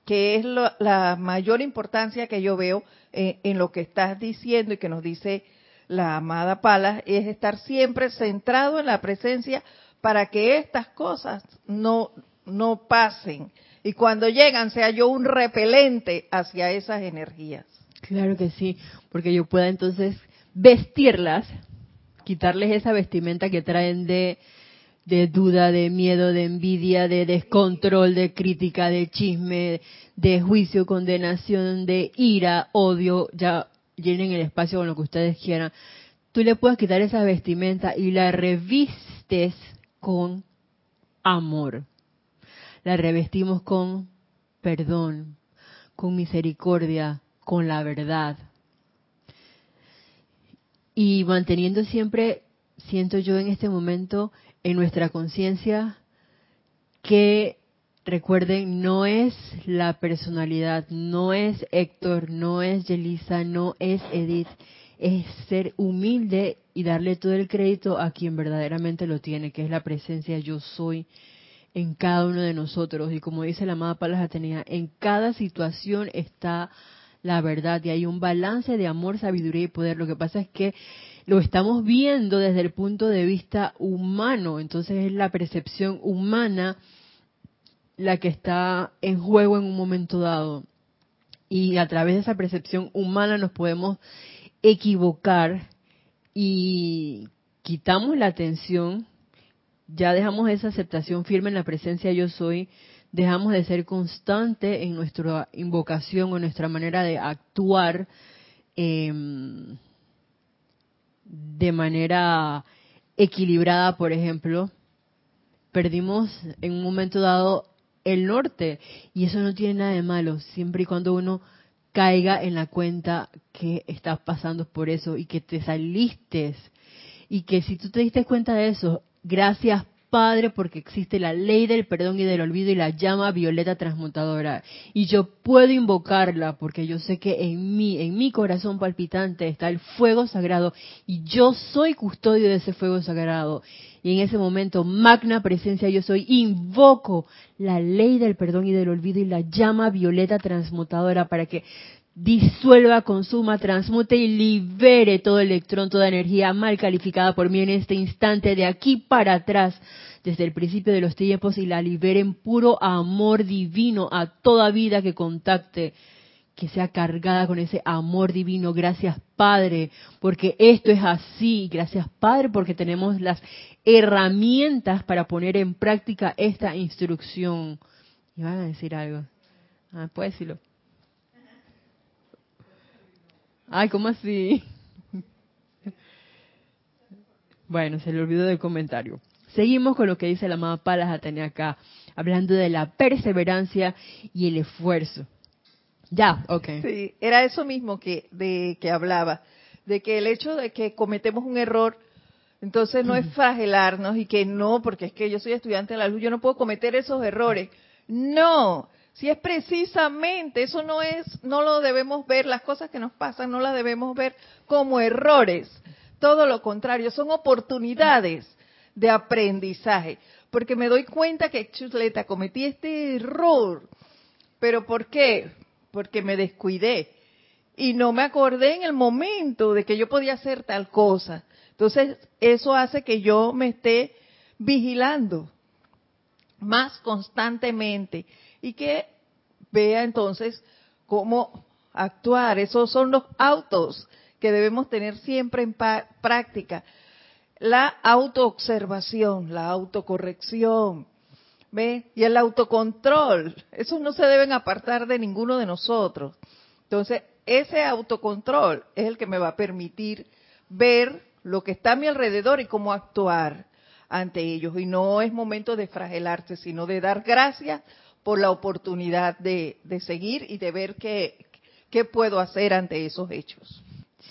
que es la mayor importancia que yo veo en, en, lo que estás diciendo y que nos dice la amada Palas, es estar siempre centrado en la presencia para que estas cosas no, no pasen. Y cuando llegan sea yo un repelente hacia esas energías. Claro que sí, porque yo pueda entonces vestirlas, quitarles esa vestimenta que traen de, de duda, de miedo, de envidia, de descontrol, de crítica, de chisme, de juicio, condenación, de ira, odio, ya llenen el espacio con lo que ustedes quieran. Tú le puedes quitar esa vestimenta y la revistes con amor. La revestimos con perdón, con misericordia, con la verdad, y manteniendo siempre, siento yo en este momento, en nuestra conciencia, que Recuerden, no es la personalidad, no es Héctor, no es Yelisa, no es Edith, es ser humilde y darle todo el crédito a quien verdaderamente lo tiene, que es la presencia yo soy en cada uno de nosotros. Y como dice la amada Palas Atenea, en cada situación está la verdad y hay un balance de amor, sabiduría y poder. Lo que pasa es que lo estamos viendo desde el punto de vista humano, entonces es la percepción humana la que está en juego en un momento dado. Y a través de esa percepción humana nos podemos equivocar y quitamos la atención, ya dejamos esa aceptación firme en la presencia yo soy, dejamos de ser constante en nuestra invocación o nuestra manera de actuar em, de manera equilibrada, por ejemplo, perdimos en un momento dado el norte. Y eso no tiene nada de malo, siempre y cuando uno caiga en la cuenta que estás pasando por eso y que te saliste. Y que si tú te diste cuenta de eso, gracias Padre, porque existe la ley del perdón y del olvido y la llama violeta transmutadora. Y yo puedo invocarla porque yo sé que en mí, en mi corazón palpitante está el fuego sagrado y yo soy custodio de ese fuego sagrado. Y en ese momento, magna presencia yo soy, invoco la ley del perdón y del olvido y la llama violeta transmutadora para que disuelva, consuma, transmute y libere todo electrón, toda energía mal calificada por mí en este instante de aquí para atrás, desde el principio de los tiempos y la libere en puro amor divino a toda vida que contacte, que sea cargada con ese amor divino. Gracias Padre, porque esto es así. Gracias Padre, porque tenemos las herramientas para poner en práctica esta instrucción. Y van a decir algo. Ah, puedes decirlo. Ay, ¿cómo así? Bueno, se le olvidó del comentario. Seguimos con lo que dice la amada Palas Atenea acá, hablando de la perseverancia y el esfuerzo. Ya, ok. Sí, era eso mismo que, de, que hablaba, de que el hecho de que cometemos un error, entonces no es fragelarnos y que no, porque es que yo soy estudiante de la luz, yo no puedo cometer esos errores. No, si es precisamente, eso no es, no lo debemos ver, las cosas que nos pasan no las debemos ver como errores. Todo lo contrario, son oportunidades de aprendizaje. Porque me doy cuenta que, chusleta, cometí este error. ¿Pero por qué? Porque me descuidé. Y no me acordé en el momento de que yo podía hacer tal cosa. Entonces, eso hace que yo me esté vigilando más constantemente y que vea entonces cómo actuar. Esos son los autos que debemos tener siempre en práctica. La autoobservación, la autocorrección, ¿ve? Y el autocontrol. Esos no se deben apartar de ninguno de nosotros. Entonces, ese autocontrol es el que me va a permitir ver lo que está a mi alrededor y cómo actuar ante ellos. Y no es momento de fragelarse, sino de dar gracias por la oportunidad de, seguir y de ver qué, qué puedo hacer ante esos hechos.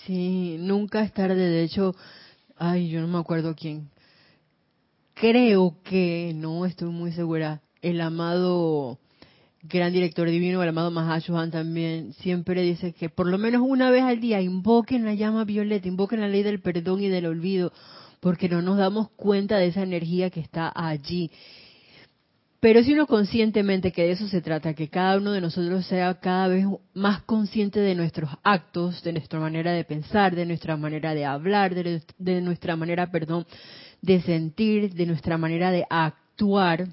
Sí, nunca es tarde. De hecho, ay, yo no me acuerdo quién. Creo que, no estoy muy segura, el amado gran director divino, el amado Mahashohan también, siempre dice que por lo menos una vez al día invoquen la llama violeta, invoquen la ley del perdón y del olvido, porque no nos damos cuenta de esa energía que está allí. Pero si uno conscientemente, que de eso se trata, que cada uno de nosotros sea cada vez más consciente de nuestros actos, de nuestra manera de pensar, de nuestra manera de hablar, de, nuestra manera, perdón, de sentir, de nuestra manera de actuar.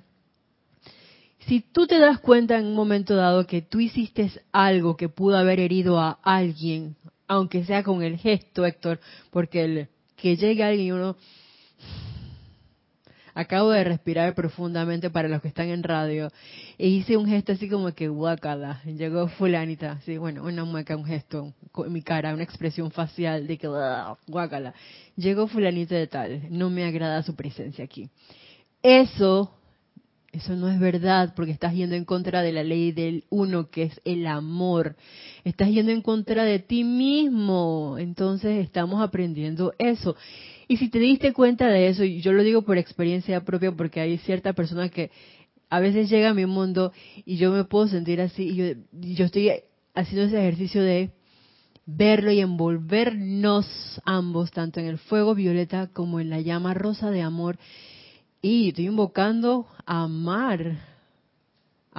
Si tú te das cuenta en un momento dado que tú hiciste algo que pudo haber herido a alguien, aunque sea con el gesto, Héctor, porque el que llegue alguien y uno acabo de respirar profundamente para los que están en radio. E hice un gesto así como que guacala, llegó fulanita, así bueno, una mueca, un gesto con mi cara, una expresión facial de que guacala, llegó fulanita de tal, no me agrada su presencia aquí. Eso, eso no es verdad porque estás yendo en contra de la ley del uno que es el amor, estás yendo en contra de ti mismo, entonces estamos aprendiendo eso. Y si te diste cuenta de eso, y yo lo digo por experiencia propia porque hay cierta persona que a veces llega a mi mundo y yo me puedo sentir así y yo, yo estoy haciendo ese ejercicio de verlo y envolvernos ambos, tanto en el fuego violeta como en la llama rosa de amor. Y estoy invocando a amar,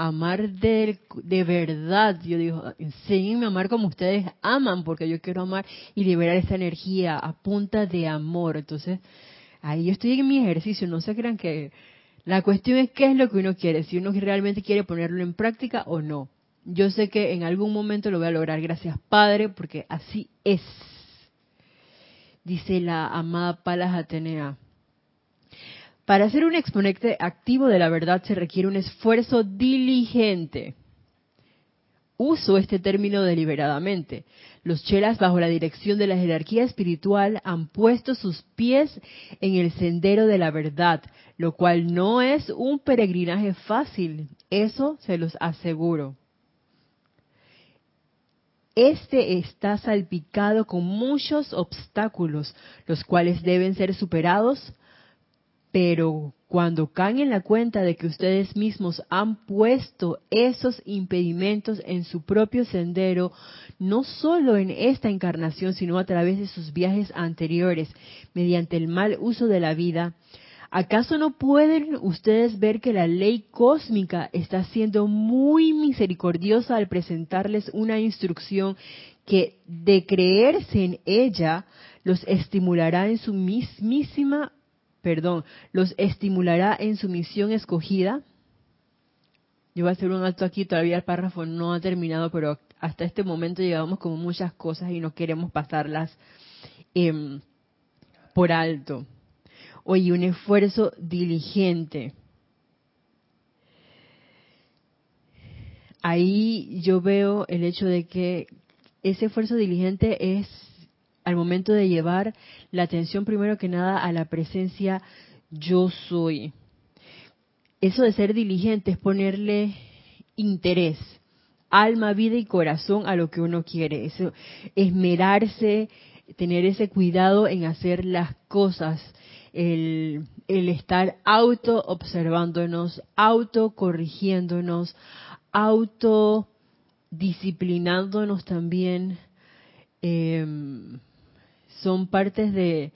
amar de, de verdad. Yo digo, enséñenme a amar como ustedes aman, porque yo quiero amar y liberar esa energía a punta de amor. Entonces, ahí yo estoy en mi ejercicio, no se crean que la cuestión es qué es lo que uno quiere, si uno realmente quiere ponerlo en práctica o no. Yo sé que en algún momento lo voy a lograr, gracias Padre, porque así es. Dice la amada Palas Atenea. Para ser un exponente activo de la verdad se requiere un esfuerzo diligente. Uso este término deliberadamente. Los chelas, bajo la dirección de la jerarquía espiritual, han puesto sus pies en el sendero de la verdad, lo cual no es un peregrinaje fácil, eso se los aseguro. Este está salpicado con muchos obstáculos, los cuales deben ser superados, pero cuando caen en la cuenta de que ustedes mismos han puesto esos impedimentos en su propio sendero, no solo en esta encarnación, sino a través de sus viajes anteriores, mediante el mal uso de la vida, ¿Acaso no pueden ustedes ver que la ley cósmica está siendo muy misericordiosa al presentarles una instrucción que de creerse en ella los estimulará en su mismísima, perdón, los estimulará en su misión escogida? Yo voy a hacer un alto aquí, todavía el párrafo no ha terminado, pero hasta este momento llegamos como muchas cosas y no queremos pasarlas em, por alto. Oye, un esfuerzo diligente. Ahí yo veo el hecho de que ese esfuerzo diligente es al momento de llevar la atención primero que nada a la presencia yo soy. Eso de ser diligente es ponerle interés, alma, vida y corazón a lo que uno quiere. Eso, esmerarse, tener ese cuidado en hacer las cosas el, el estar auto observándonos, auto corrigiéndonos, auto disciplinándonos también, em, son partes de,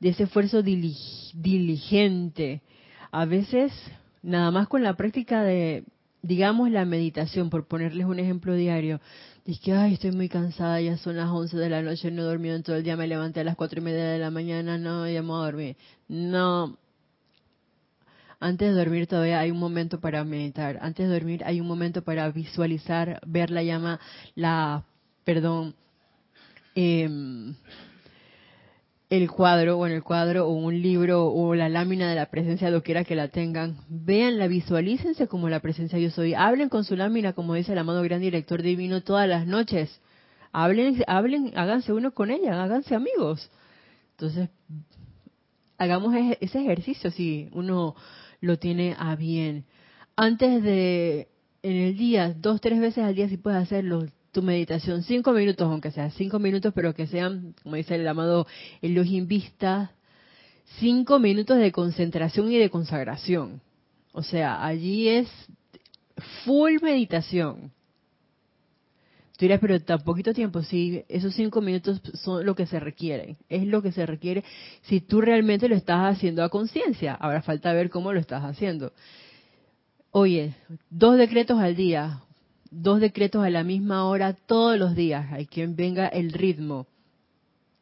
ese esfuerzo diligente. A veces, nada más con la práctica de, digamos, la meditación, por ponerles un ejemplo diario, Dice que, ay, estoy muy cansada, ya son las 11 de la noche, no he dormido en todo el día, me levanté a las cuatro y media de la mañana, no, ya me voy a dormir. No. Antes de dormir todavía hay un momento para meditar. Antes de dormir hay un momento para visualizar, ver la llama, la, perdón, eh, el cuadro, bueno, el cuadro o un libro o la lámina de la presencia, lo quiera que la tengan, véanla, visualícense como la presencia yo soy. Hablen con su lámina, como dice el amado gran director divino, todas las noches. Hablen, hablen, háganse uno con ella, háganse amigos. Entonces, hagamos ese ejercicio si uno lo tiene a bien. Antes de, en el día, dos, tres veces al día si puedes hacerlo, tu meditación, cinco minutos, aunque sea cinco minutos, pero que sean, como dice el amado Elohim Vista, cinco minutos de concentración y de consagración. O sea, allí es full meditación. Tú dirás, pero tan poquito tiempo, sí, esos cinco minutos son lo que se requiere, es lo que se requiere si tú realmente lo estás haciendo a conciencia. Ahora falta ver cómo lo estás haciendo. Oye, dos decretos al día, dos decretos a la misma hora todos los días. Hay quien venga el ritmo,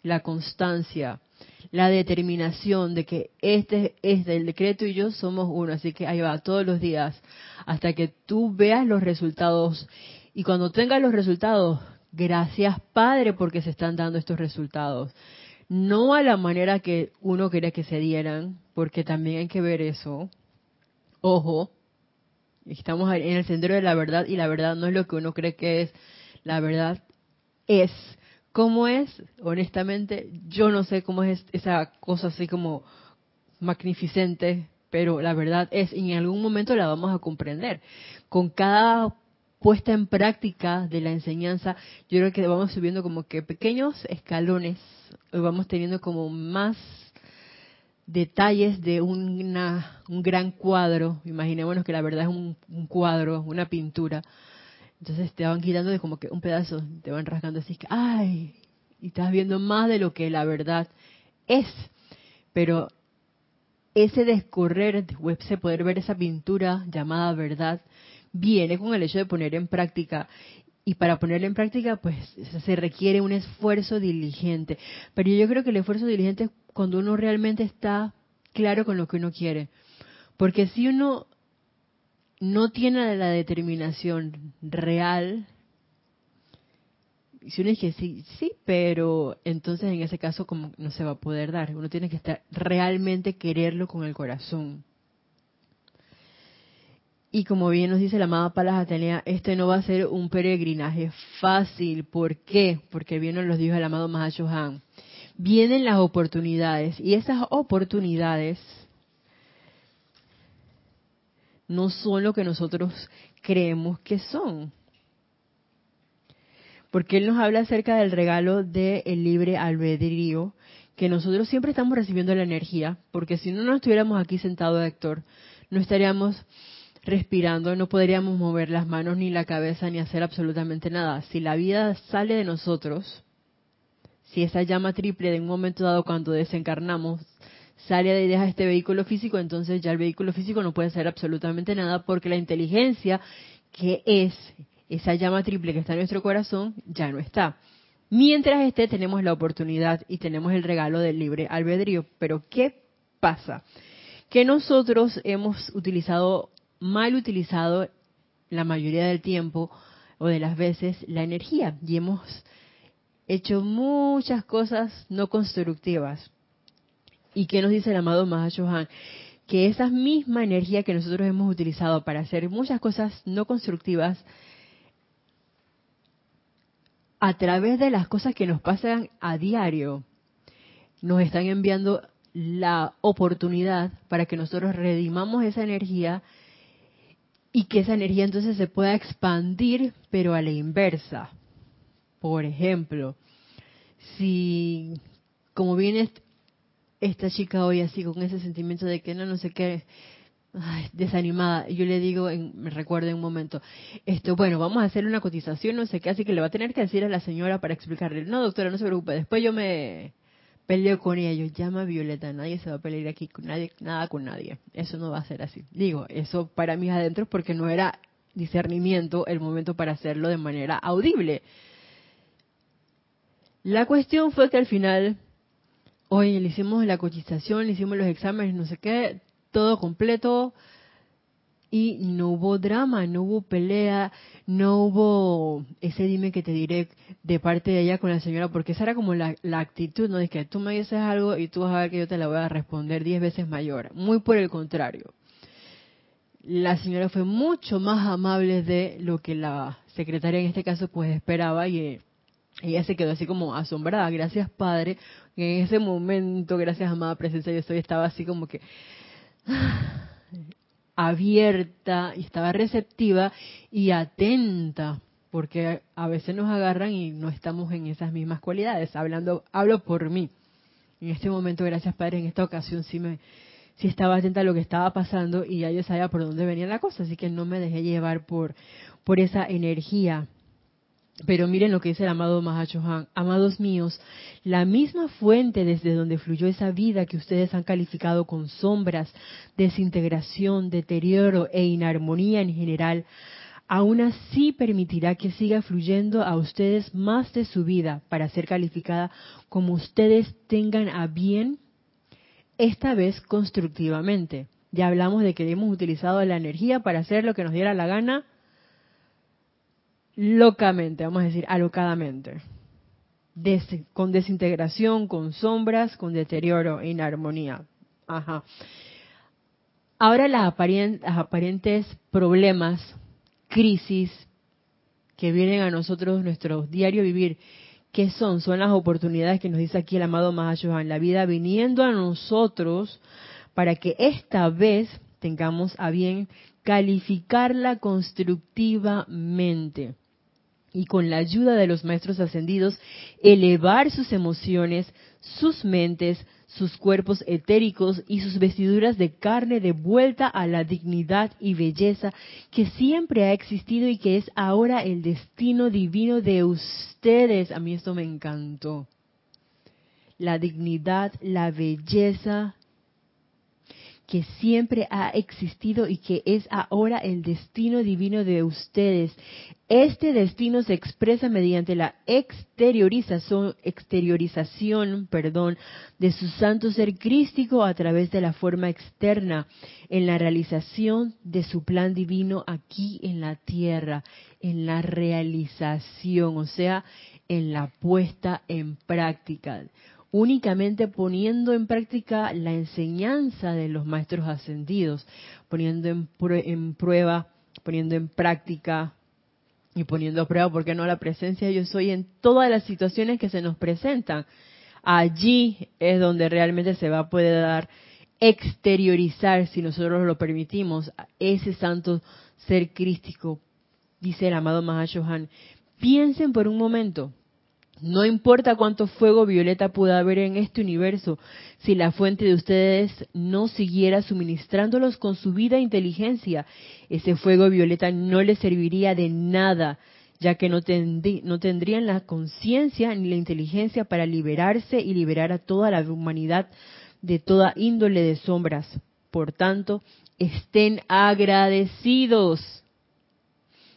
la constancia, la determinación de que este es del decreto y yo somos uno. Así que ahí va, todos los días, hasta que tú veas los resultados. Y cuando tengas los resultados, gracias Padre porque se están dando estos resultados. No a la manera que uno quería que se dieran, porque también hay que ver eso. Ojo, Estamos en el sendero de la verdad y la verdad no es lo que uno cree que es. La verdad es. ¿Cómo es? Honestamente, yo no sé cómo es esa cosa así como magnificente, pero la verdad es, y en algún momento la vamos a comprender. Con cada puesta en práctica de la enseñanza, yo creo que vamos subiendo como que pequeños escalones, vamos teniendo como más detalles de una, un gran cuadro. Imaginémonos que la verdad es un, cuadro, una pintura. Entonces te van quitando de como que un pedazo, te van rasgando así que, ay, y estás viendo más de lo que la verdad es. Pero ese descorrer, ese poder ver esa pintura llamada verdad, viene con el hecho de poner en práctica. Y para ponerlo en práctica, pues se requiere un esfuerzo diligente. Pero yo creo que el esfuerzo diligente es cuando uno realmente está claro con lo que uno quiere. Porque si uno no tiene la determinación real, si uno dice sí, sí, pero entonces en ese caso como no se va a poder dar. Uno tiene que estar realmente quererlo con el corazón. Y como bien nos dice la amada Palas Atenea, este no va a ser un peregrinaje fácil. ¿Por qué? Porque bien nos lo dijo el amado Mahashohan. Vienen las oportunidades y esas oportunidades no son lo que nosotros creemos que son. Porque Él nos habla acerca del regalo del libre albedrío, que nosotros siempre estamos recibiendo la energía, porque si no nos estuviéramos aquí sentados, Héctor, no estaríamos respirando, no podríamos mover las manos ni la cabeza ni hacer absolutamente nada. Si la vida sale de nosotros, si esa llama triple de un momento dado cuando desencarnamos sale y deja este vehículo físico, entonces ya el vehículo físico no puede hacer absolutamente nada porque la inteligencia que es esa llama triple que está en nuestro corazón ya no está. Mientras esté tenemos la oportunidad y tenemos el regalo del libre albedrío. Pero ¿qué pasa? Que nosotros hemos utilizado mal utilizado la mayoría del tiempo o de las veces la energía y hemos hecho muchas cosas no constructivas. ¿Y qué nos dice el amado Mahashohan? Que esa misma energía que nosotros hemos utilizado para hacer muchas cosas no constructivas, a través de las cosas que nos pasan a diario, nos están enviando la oportunidad para que nosotros redimamos esa energía y que esa energía entonces se pueda expandir, pero a la inversa. Por ejemplo, si como viene esta chica hoy así con ese sentimiento de que no, no sé qué, desanimada, yo le digo, me recuerdo en un momento, esto, bueno, vamos a hacer una cotización, no sé qué, así que le va a tener que decir a la señora para explicarle, no doctora, no se preocupe, después yo me, peleo con ella. Yo llama a Violeta, nadie se va a pelear aquí nadie, nada con nadie. Eso no va a ser así. Digo, eso para mí adentro porque no era discernimiento el momento para hacerlo de manera audible. La cuestión fue que al final, hoy le hicimos la cotización, le hicimos los exámenes, no sé qué, todo completo, y no hubo drama, no hubo pelea, no hubo ese dime que te diré de parte de ella con la señora, porque esa era como la, actitud, ¿no? Es que tú me dices algo y tú vas a ver que yo te la voy a responder diez veces mayor. Muy por el contrario. La señora fue mucho más amable de lo que la secretaria en este caso pues esperaba y eh, ella se quedó así como asombrada. Gracias, Padre. En ese momento, gracias, amada presencia, yo estoy, estaba así como que abierta y estaba receptiva y atenta, porque a veces nos agarran y no estamos en esas mismas cualidades. Hablando, hablo por mí. En este momento, gracias Padre, en esta ocasión sí me, sí estaba atenta a lo que estaba pasando y ya yo sabía por dónde venía la cosa, así que no me dejé llevar por, por esa energía pero miren lo que dice el amado Mahachohan. Amados míos, la misma fuente desde donde fluyó esa vida que ustedes han calificado con sombras, desintegración, deterioro e inarmonía en general, aún así permitirá que siga fluyendo a ustedes más de su vida para ser calificada como ustedes tengan a bien, esta vez constructivamente. Ya hablamos de que hemos utilizado la energía para hacer lo que nos diera la gana locamente, vamos a decir, alocadamente. con desintegración, con sombras, con deterioro, inarmonía. Ajá. Ahora las, aparentes problemas, crisis que vienen a nosotros, nuestro diario vivir, ¿qué son? Son las oportunidades que nos dice aquí el amado Mahashohan, la vida viniendo a nosotros para que esta vez tengamos a bien calificarla constructivamente y con la ayuda de los maestros ascendidos elevar sus emociones, sus mentes, sus cuerpos etéricos y sus vestiduras de carne de vuelta a la dignidad y belleza que siempre ha existido y que es ahora el destino divino de ustedes. A mí esto me encantó. La dignidad, la belleza que siempre ha existido y que es ahora el destino divino de ustedes. Este destino se expresa mediante la exteriorización, exteriorización perdón, de su santo ser crístico a través de la forma externa, en la realización de su plan divino aquí en la tierra, en la realización, o sea, en la puesta en práctica únicamente poniendo en práctica la enseñanza de los maestros ascendidos, poniendo en, prueba, poniendo en práctica y poniendo a prueba, porque no la presencia yo soy en todas las situaciones que se nos presentan. Allí es donde realmente se va a poder dar exteriorizar, si nosotros lo permitimos, ese santo ser crístico, dice el amado Mahashohan. Piensen por un momento, no importa cuánto fuego violeta pueda haber en este universo, si la fuente de ustedes no siguiera suministrándolos con su vida e inteligencia, ese fuego violeta no les serviría de nada, ya que no, no tendrían la conciencia ni la inteligencia para liberarse y liberar a toda la humanidad de toda índole de sombras. Por tanto, estén agradecidos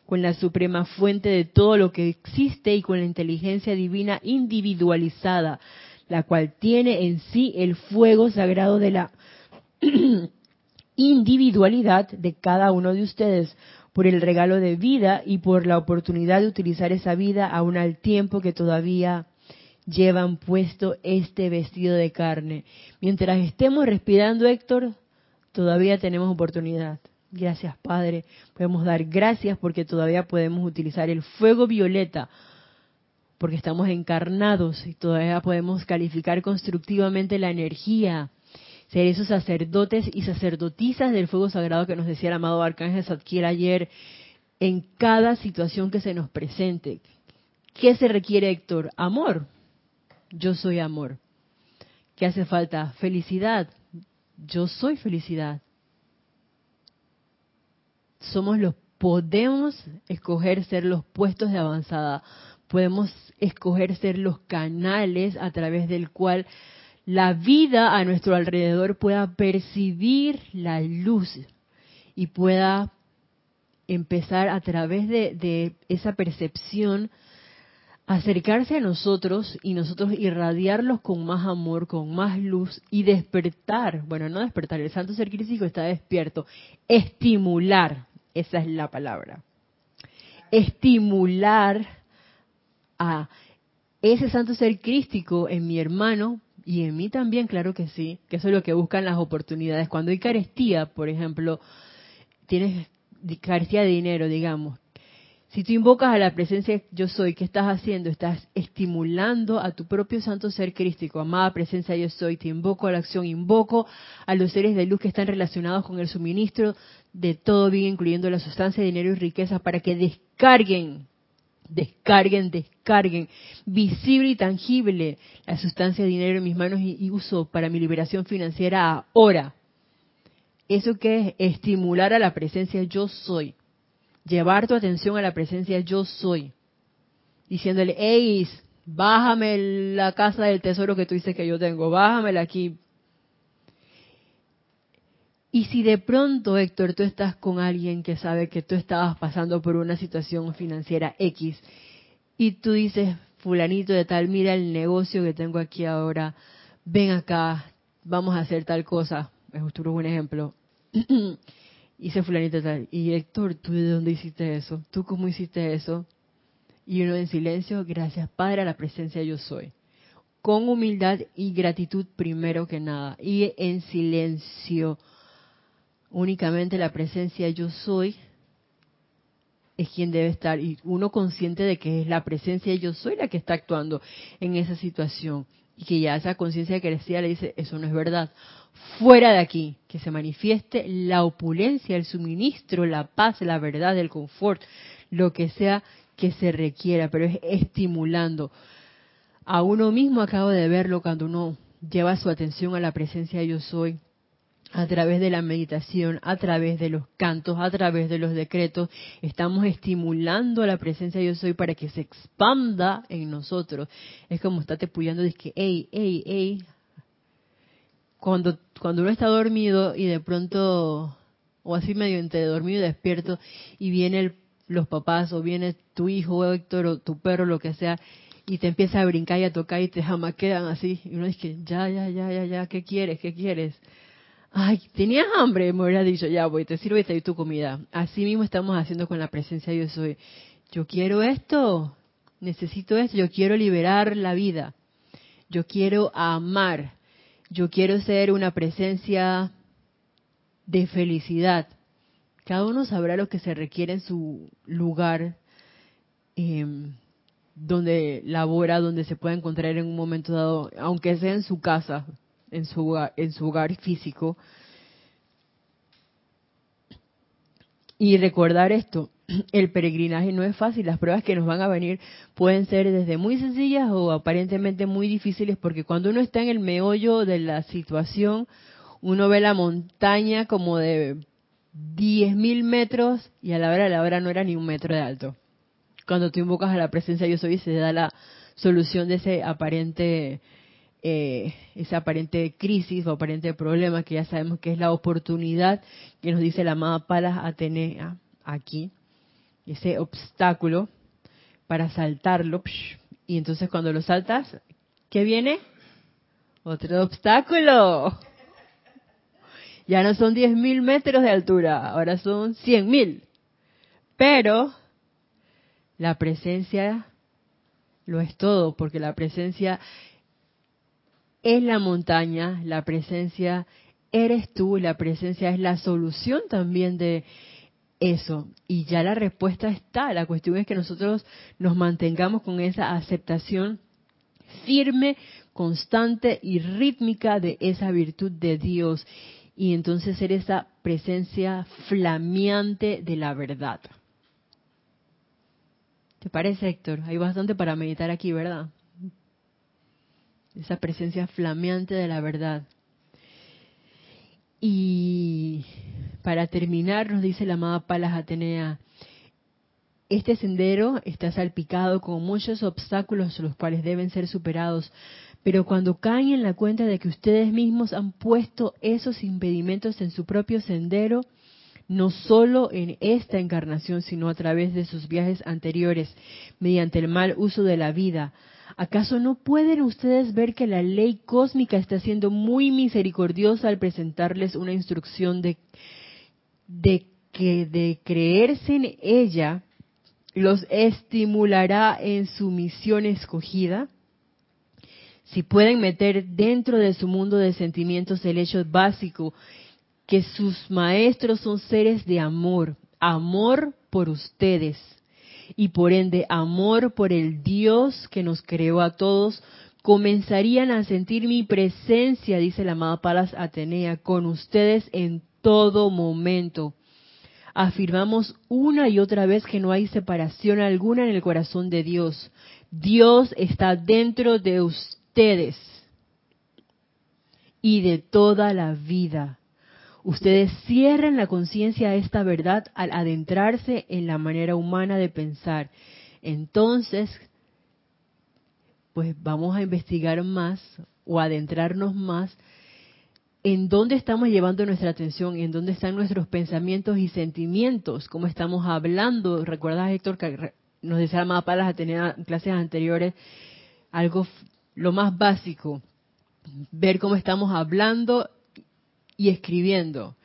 con la suprema fuente de todo lo que existe y con la inteligencia divina individualizada, la cual tiene en sí el fuego sagrado de la individualidad de cada uno de ustedes, por el regalo de vida y por la oportunidad de utilizar esa vida aún al tiempo que todavía llevan puesto este vestido de carne. Mientras estemos respirando, Héctor, todavía tenemos oportunidad. Gracias, Padre. Podemos dar gracias porque todavía podemos utilizar el fuego violeta, porque estamos encarnados y todavía podemos calificar constructivamente la energía. Ser esos sacerdotes y sacerdotisas del fuego sagrado que nos decía el amado Arcángel Zadkiel ayer en cada situación que se nos presente. ¿Qué se requiere, Héctor? Amor. Yo soy amor. ¿Qué hace falta? Felicidad. Yo soy felicidad somos los podemos escoger ser los puestos de avanzada, podemos escoger ser los canales a través del cual la vida a nuestro alrededor pueda percibir la luz y pueda empezar a través de, esa percepción acercarse a nosotros y nosotros irradiarlos con más amor, con más luz y despertar, bueno, no despertar, el santo ser crítico está despierto, estimular, esa es la palabra, estimular a ese santo ser crístico en mi hermano y en mí también, claro que sí, que eso es lo que buscan las oportunidades. Cuando hay carestía, por ejemplo, tienes carestía de dinero, digamos, si tú invocas a la presencia yo soy, ¿qué estás haciendo? Estás estimulando a tu propio santo ser crístico, amada presencia yo soy, te invoco a la acción, invoco a los seres de luz que están relacionados con el suministro de todo bien, incluyendo la sustancia, dinero y riqueza, para que descarguen, descarguen, descarguen, visible y tangible la sustancia, dinero en mis manos y uso para mi liberación financiera ahora. ¿Eso que es? Estimular a la presencia yo soy llevar tu atención a la presencia yo soy, diciéndole, hey, bájame la casa del tesoro que tú dices que yo tengo, bájamela aquí. Y si de pronto, Héctor, tú estás con alguien que sabe que tú estabas pasando por una situación financiera X y tú dices, fulanito de tal, mira el negocio que tengo aquí ahora, ven acá, vamos a hacer tal cosa, es un ejemplo. hice fulanito tal. Y Héctor, ¿tú de dónde hiciste eso? ¿Tú cómo hiciste eso? Y uno en silencio, gracias Padre a la presencia yo soy. Con humildad y gratitud primero que nada. Y en silencio, únicamente la presencia yo soy es quien debe estar. Y uno consciente de que es la presencia yo soy la que está actuando en esa situación. Y que ya esa conciencia decía le dice, eso no es verdad fuera de aquí, que se manifieste la opulencia, el suministro, la paz, la verdad, el confort, lo que sea que se requiera, pero es estimulando. A uno mismo acabo de verlo cuando uno lleva su atención a la presencia yo soy, a través de la meditación, a través de los cantos, a través de los decretos, estamos estimulando a la presencia yo soy para que se expanda en nosotros. Es como está puyando, dice que, hey, hey, hey. Cuando, cuando uno está dormido y de pronto, o así medio entre dormido y despierto, y viene los papás, o viene tu hijo, Héctor, o tu perro, lo que sea, y te empieza a brincar y a tocar y te quedan así, y uno dice, ya, ya, ya, ya, ya, ¿qué quieres? ¿Qué quieres? Ay, tenías hambre, me hubiera dicho, ya voy, te sirvo y tu comida. Así mismo estamos haciendo con la presencia yo soy. Yo quiero esto, necesito esto, yo quiero liberar la vida, yo quiero amar, yo quiero ser una presencia de felicidad. Cada uno sabrá lo que se requiere en su lugar em, donde labora, donde se pueda encontrar en un momento dado, aunque sea en su casa, en su, en su hogar físico. Y recordar esto, el peregrinaje no es fácil, las pruebas que nos van a venir pueden ser desde muy sencillas o aparentemente muy difíciles, porque cuando uno está en el meollo de la situación, uno ve la montaña como de 10.000 metros y a la hora de la hora no era ni un metro de alto. Cuando tú invocas a la presencia yo soy, se da la solución de ese aparente eh, esa aparente crisis o aparente problema que ya sabemos que es la oportunidad que nos dice la amada Palas Atenea aquí, ese obstáculo para saltarlo. Y entonces cuando lo saltas, ¿qué viene? Otro obstáculo. Ya no son 10.000 metros de altura, ahora son 100.000. Pero la presencia lo es todo, porque la presencia es la montaña, la presencia eres tú, la presencia es la solución también de eso. Y ya la respuesta está. La cuestión es que nosotros nos mantengamos con esa aceptación firme, constante y rítmica de esa virtud de Dios. Y entonces ser esa presencia flameante de la verdad. ¿Te parece, Héctor? Hay bastante para meditar aquí, ¿verdad? Esa presencia flameante de la verdad. Y para terminar, nos dice la amada Palas Atenea, este sendero está salpicado con muchos obstáculos los cuales deben ser superados, pero cuando caen en la cuenta de que ustedes mismos han puesto esos impedimentos en su propio sendero, no solo en esta encarnación, sino a través de sus viajes anteriores, mediante el mal uso de la vida, ¿Acaso no pueden ustedes ver que la ley cósmica está siendo muy misericordiosa al presentarles una instrucción de, que de creerse en ella los estimulará en su misión escogida? Si pueden meter dentro de su mundo de sentimientos el hecho básico que sus maestros son seres de amor, amor por ustedes, y por ende amor por el Dios que nos creó a todos, comenzarían a sentir mi presencia, dice la amada Palas Atenea, con ustedes en todo momento. Afirmamos una y otra vez que no hay separación alguna en el corazón de Dios. Dios está dentro de ustedes y de toda la vida. Ustedes cierran la conciencia a esta verdad al adentrarse en la manera humana de pensar. Entonces, pues vamos a investigar más o adentrarnos más en dónde estamos llevando nuestra atención en dónde están nuestros pensamientos y sentimientos, cómo estamos hablando. ¿Recuerdas, Héctor, que nos decía la Palas clases anteriores algo, lo más básico, ver cómo estamos hablando y escribiendo.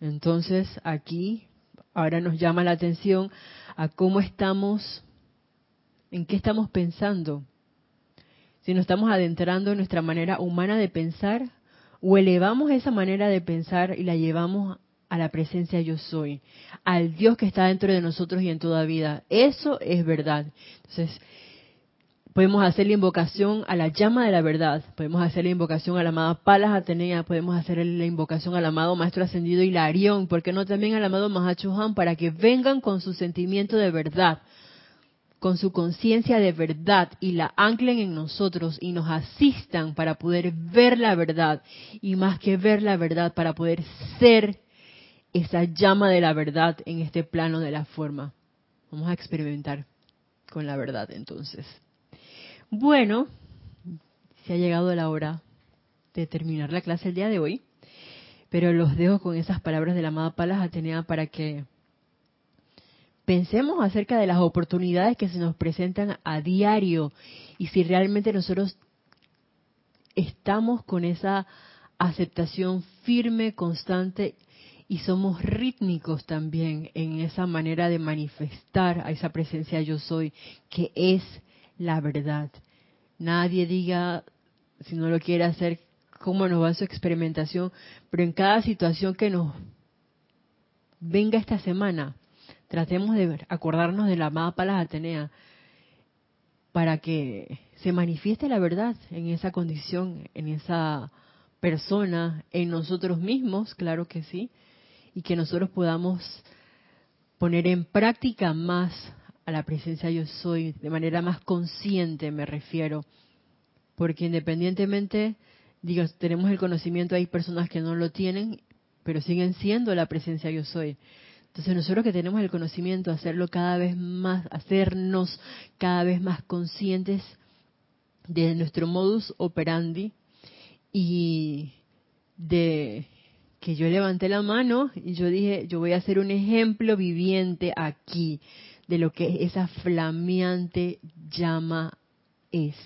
Entonces aquí ahora nos llama la atención a cómo estamos, en qué estamos pensando. Si nos estamos adentrando en nuestra manera humana de pensar o elevamos esa manera de pensar y la llevamos a la presencia yo soy, al Dios que está dentro de nosotros y en toda vida. Eso es verdad. Entonces, Podemos hacer la invocación a la llama de la verdad, podemos hacer la invocación a la amada Palas Atenea, podemos hacer la invocación al amado Maestro Ascendido Hilarión, ¿por qué no también al amado Mahachohan para que vengan con su sentimiento de verdad, con su conciencia de verdad y la anclen en nosotros y nos asistan para poder ver la verdad y más que ver la verdad para poder ser esa llama de la verdad en este plano de la forma. Vamos a experimentar con la verdad entonces. Bueno, se ha llegado la hora de terminar la clase el día de hoy, pero los dejo con esas palabras de la amada Palas Atenea para que pensemos acerca de las oportunidades que se nos presentan a diario y si realmente nosotros estamos con esa aceptación firme, constante y somos rítmicos también en esa manera de manifestar a esa presencia yo soy, que es la verdad. Nadie diga, si no lo quiere hacer, cómo nos va su experimentación, pero en cada situación que nos venga esta semana, tratemos de acordarnos de la amada Palas Atenea para que se manifieste la verdad en esa condición, en esa persona, en nosotros mismos, claro que sí, y que nosotros podamos poner en práctica más a la presencia yo soy, de manera más consciente me refiero, porque independientemente, digo, tenemos el conocimiento, hay personas que no lo tienen, pero siguen siendo la presencia yo soy. Entonces nosotros que tenemos el conocimiento, hacerlo cada vez más, hacernos cada vez más conscientes de nuestro modus operandi y de que yo levanté la mano y yo dije, yo voy a hacer un ejemplo viviente aquí de lo que esa flameante llama es.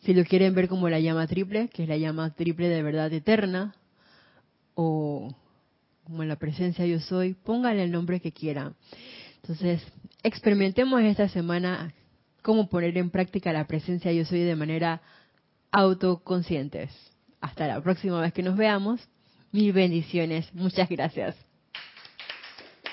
Si lo quieren ver como la llama triple, que es la llama triple de verdad eterna, o como la presencia yo soy, pónganle el nombre que quieran. Entonces, experimentemos esta semana cómo poner en práctica la presencia yo soy de manera autoconscientes. Hasta la próxima vez que nos veamos. Mil bendiciones. Muchas gracias.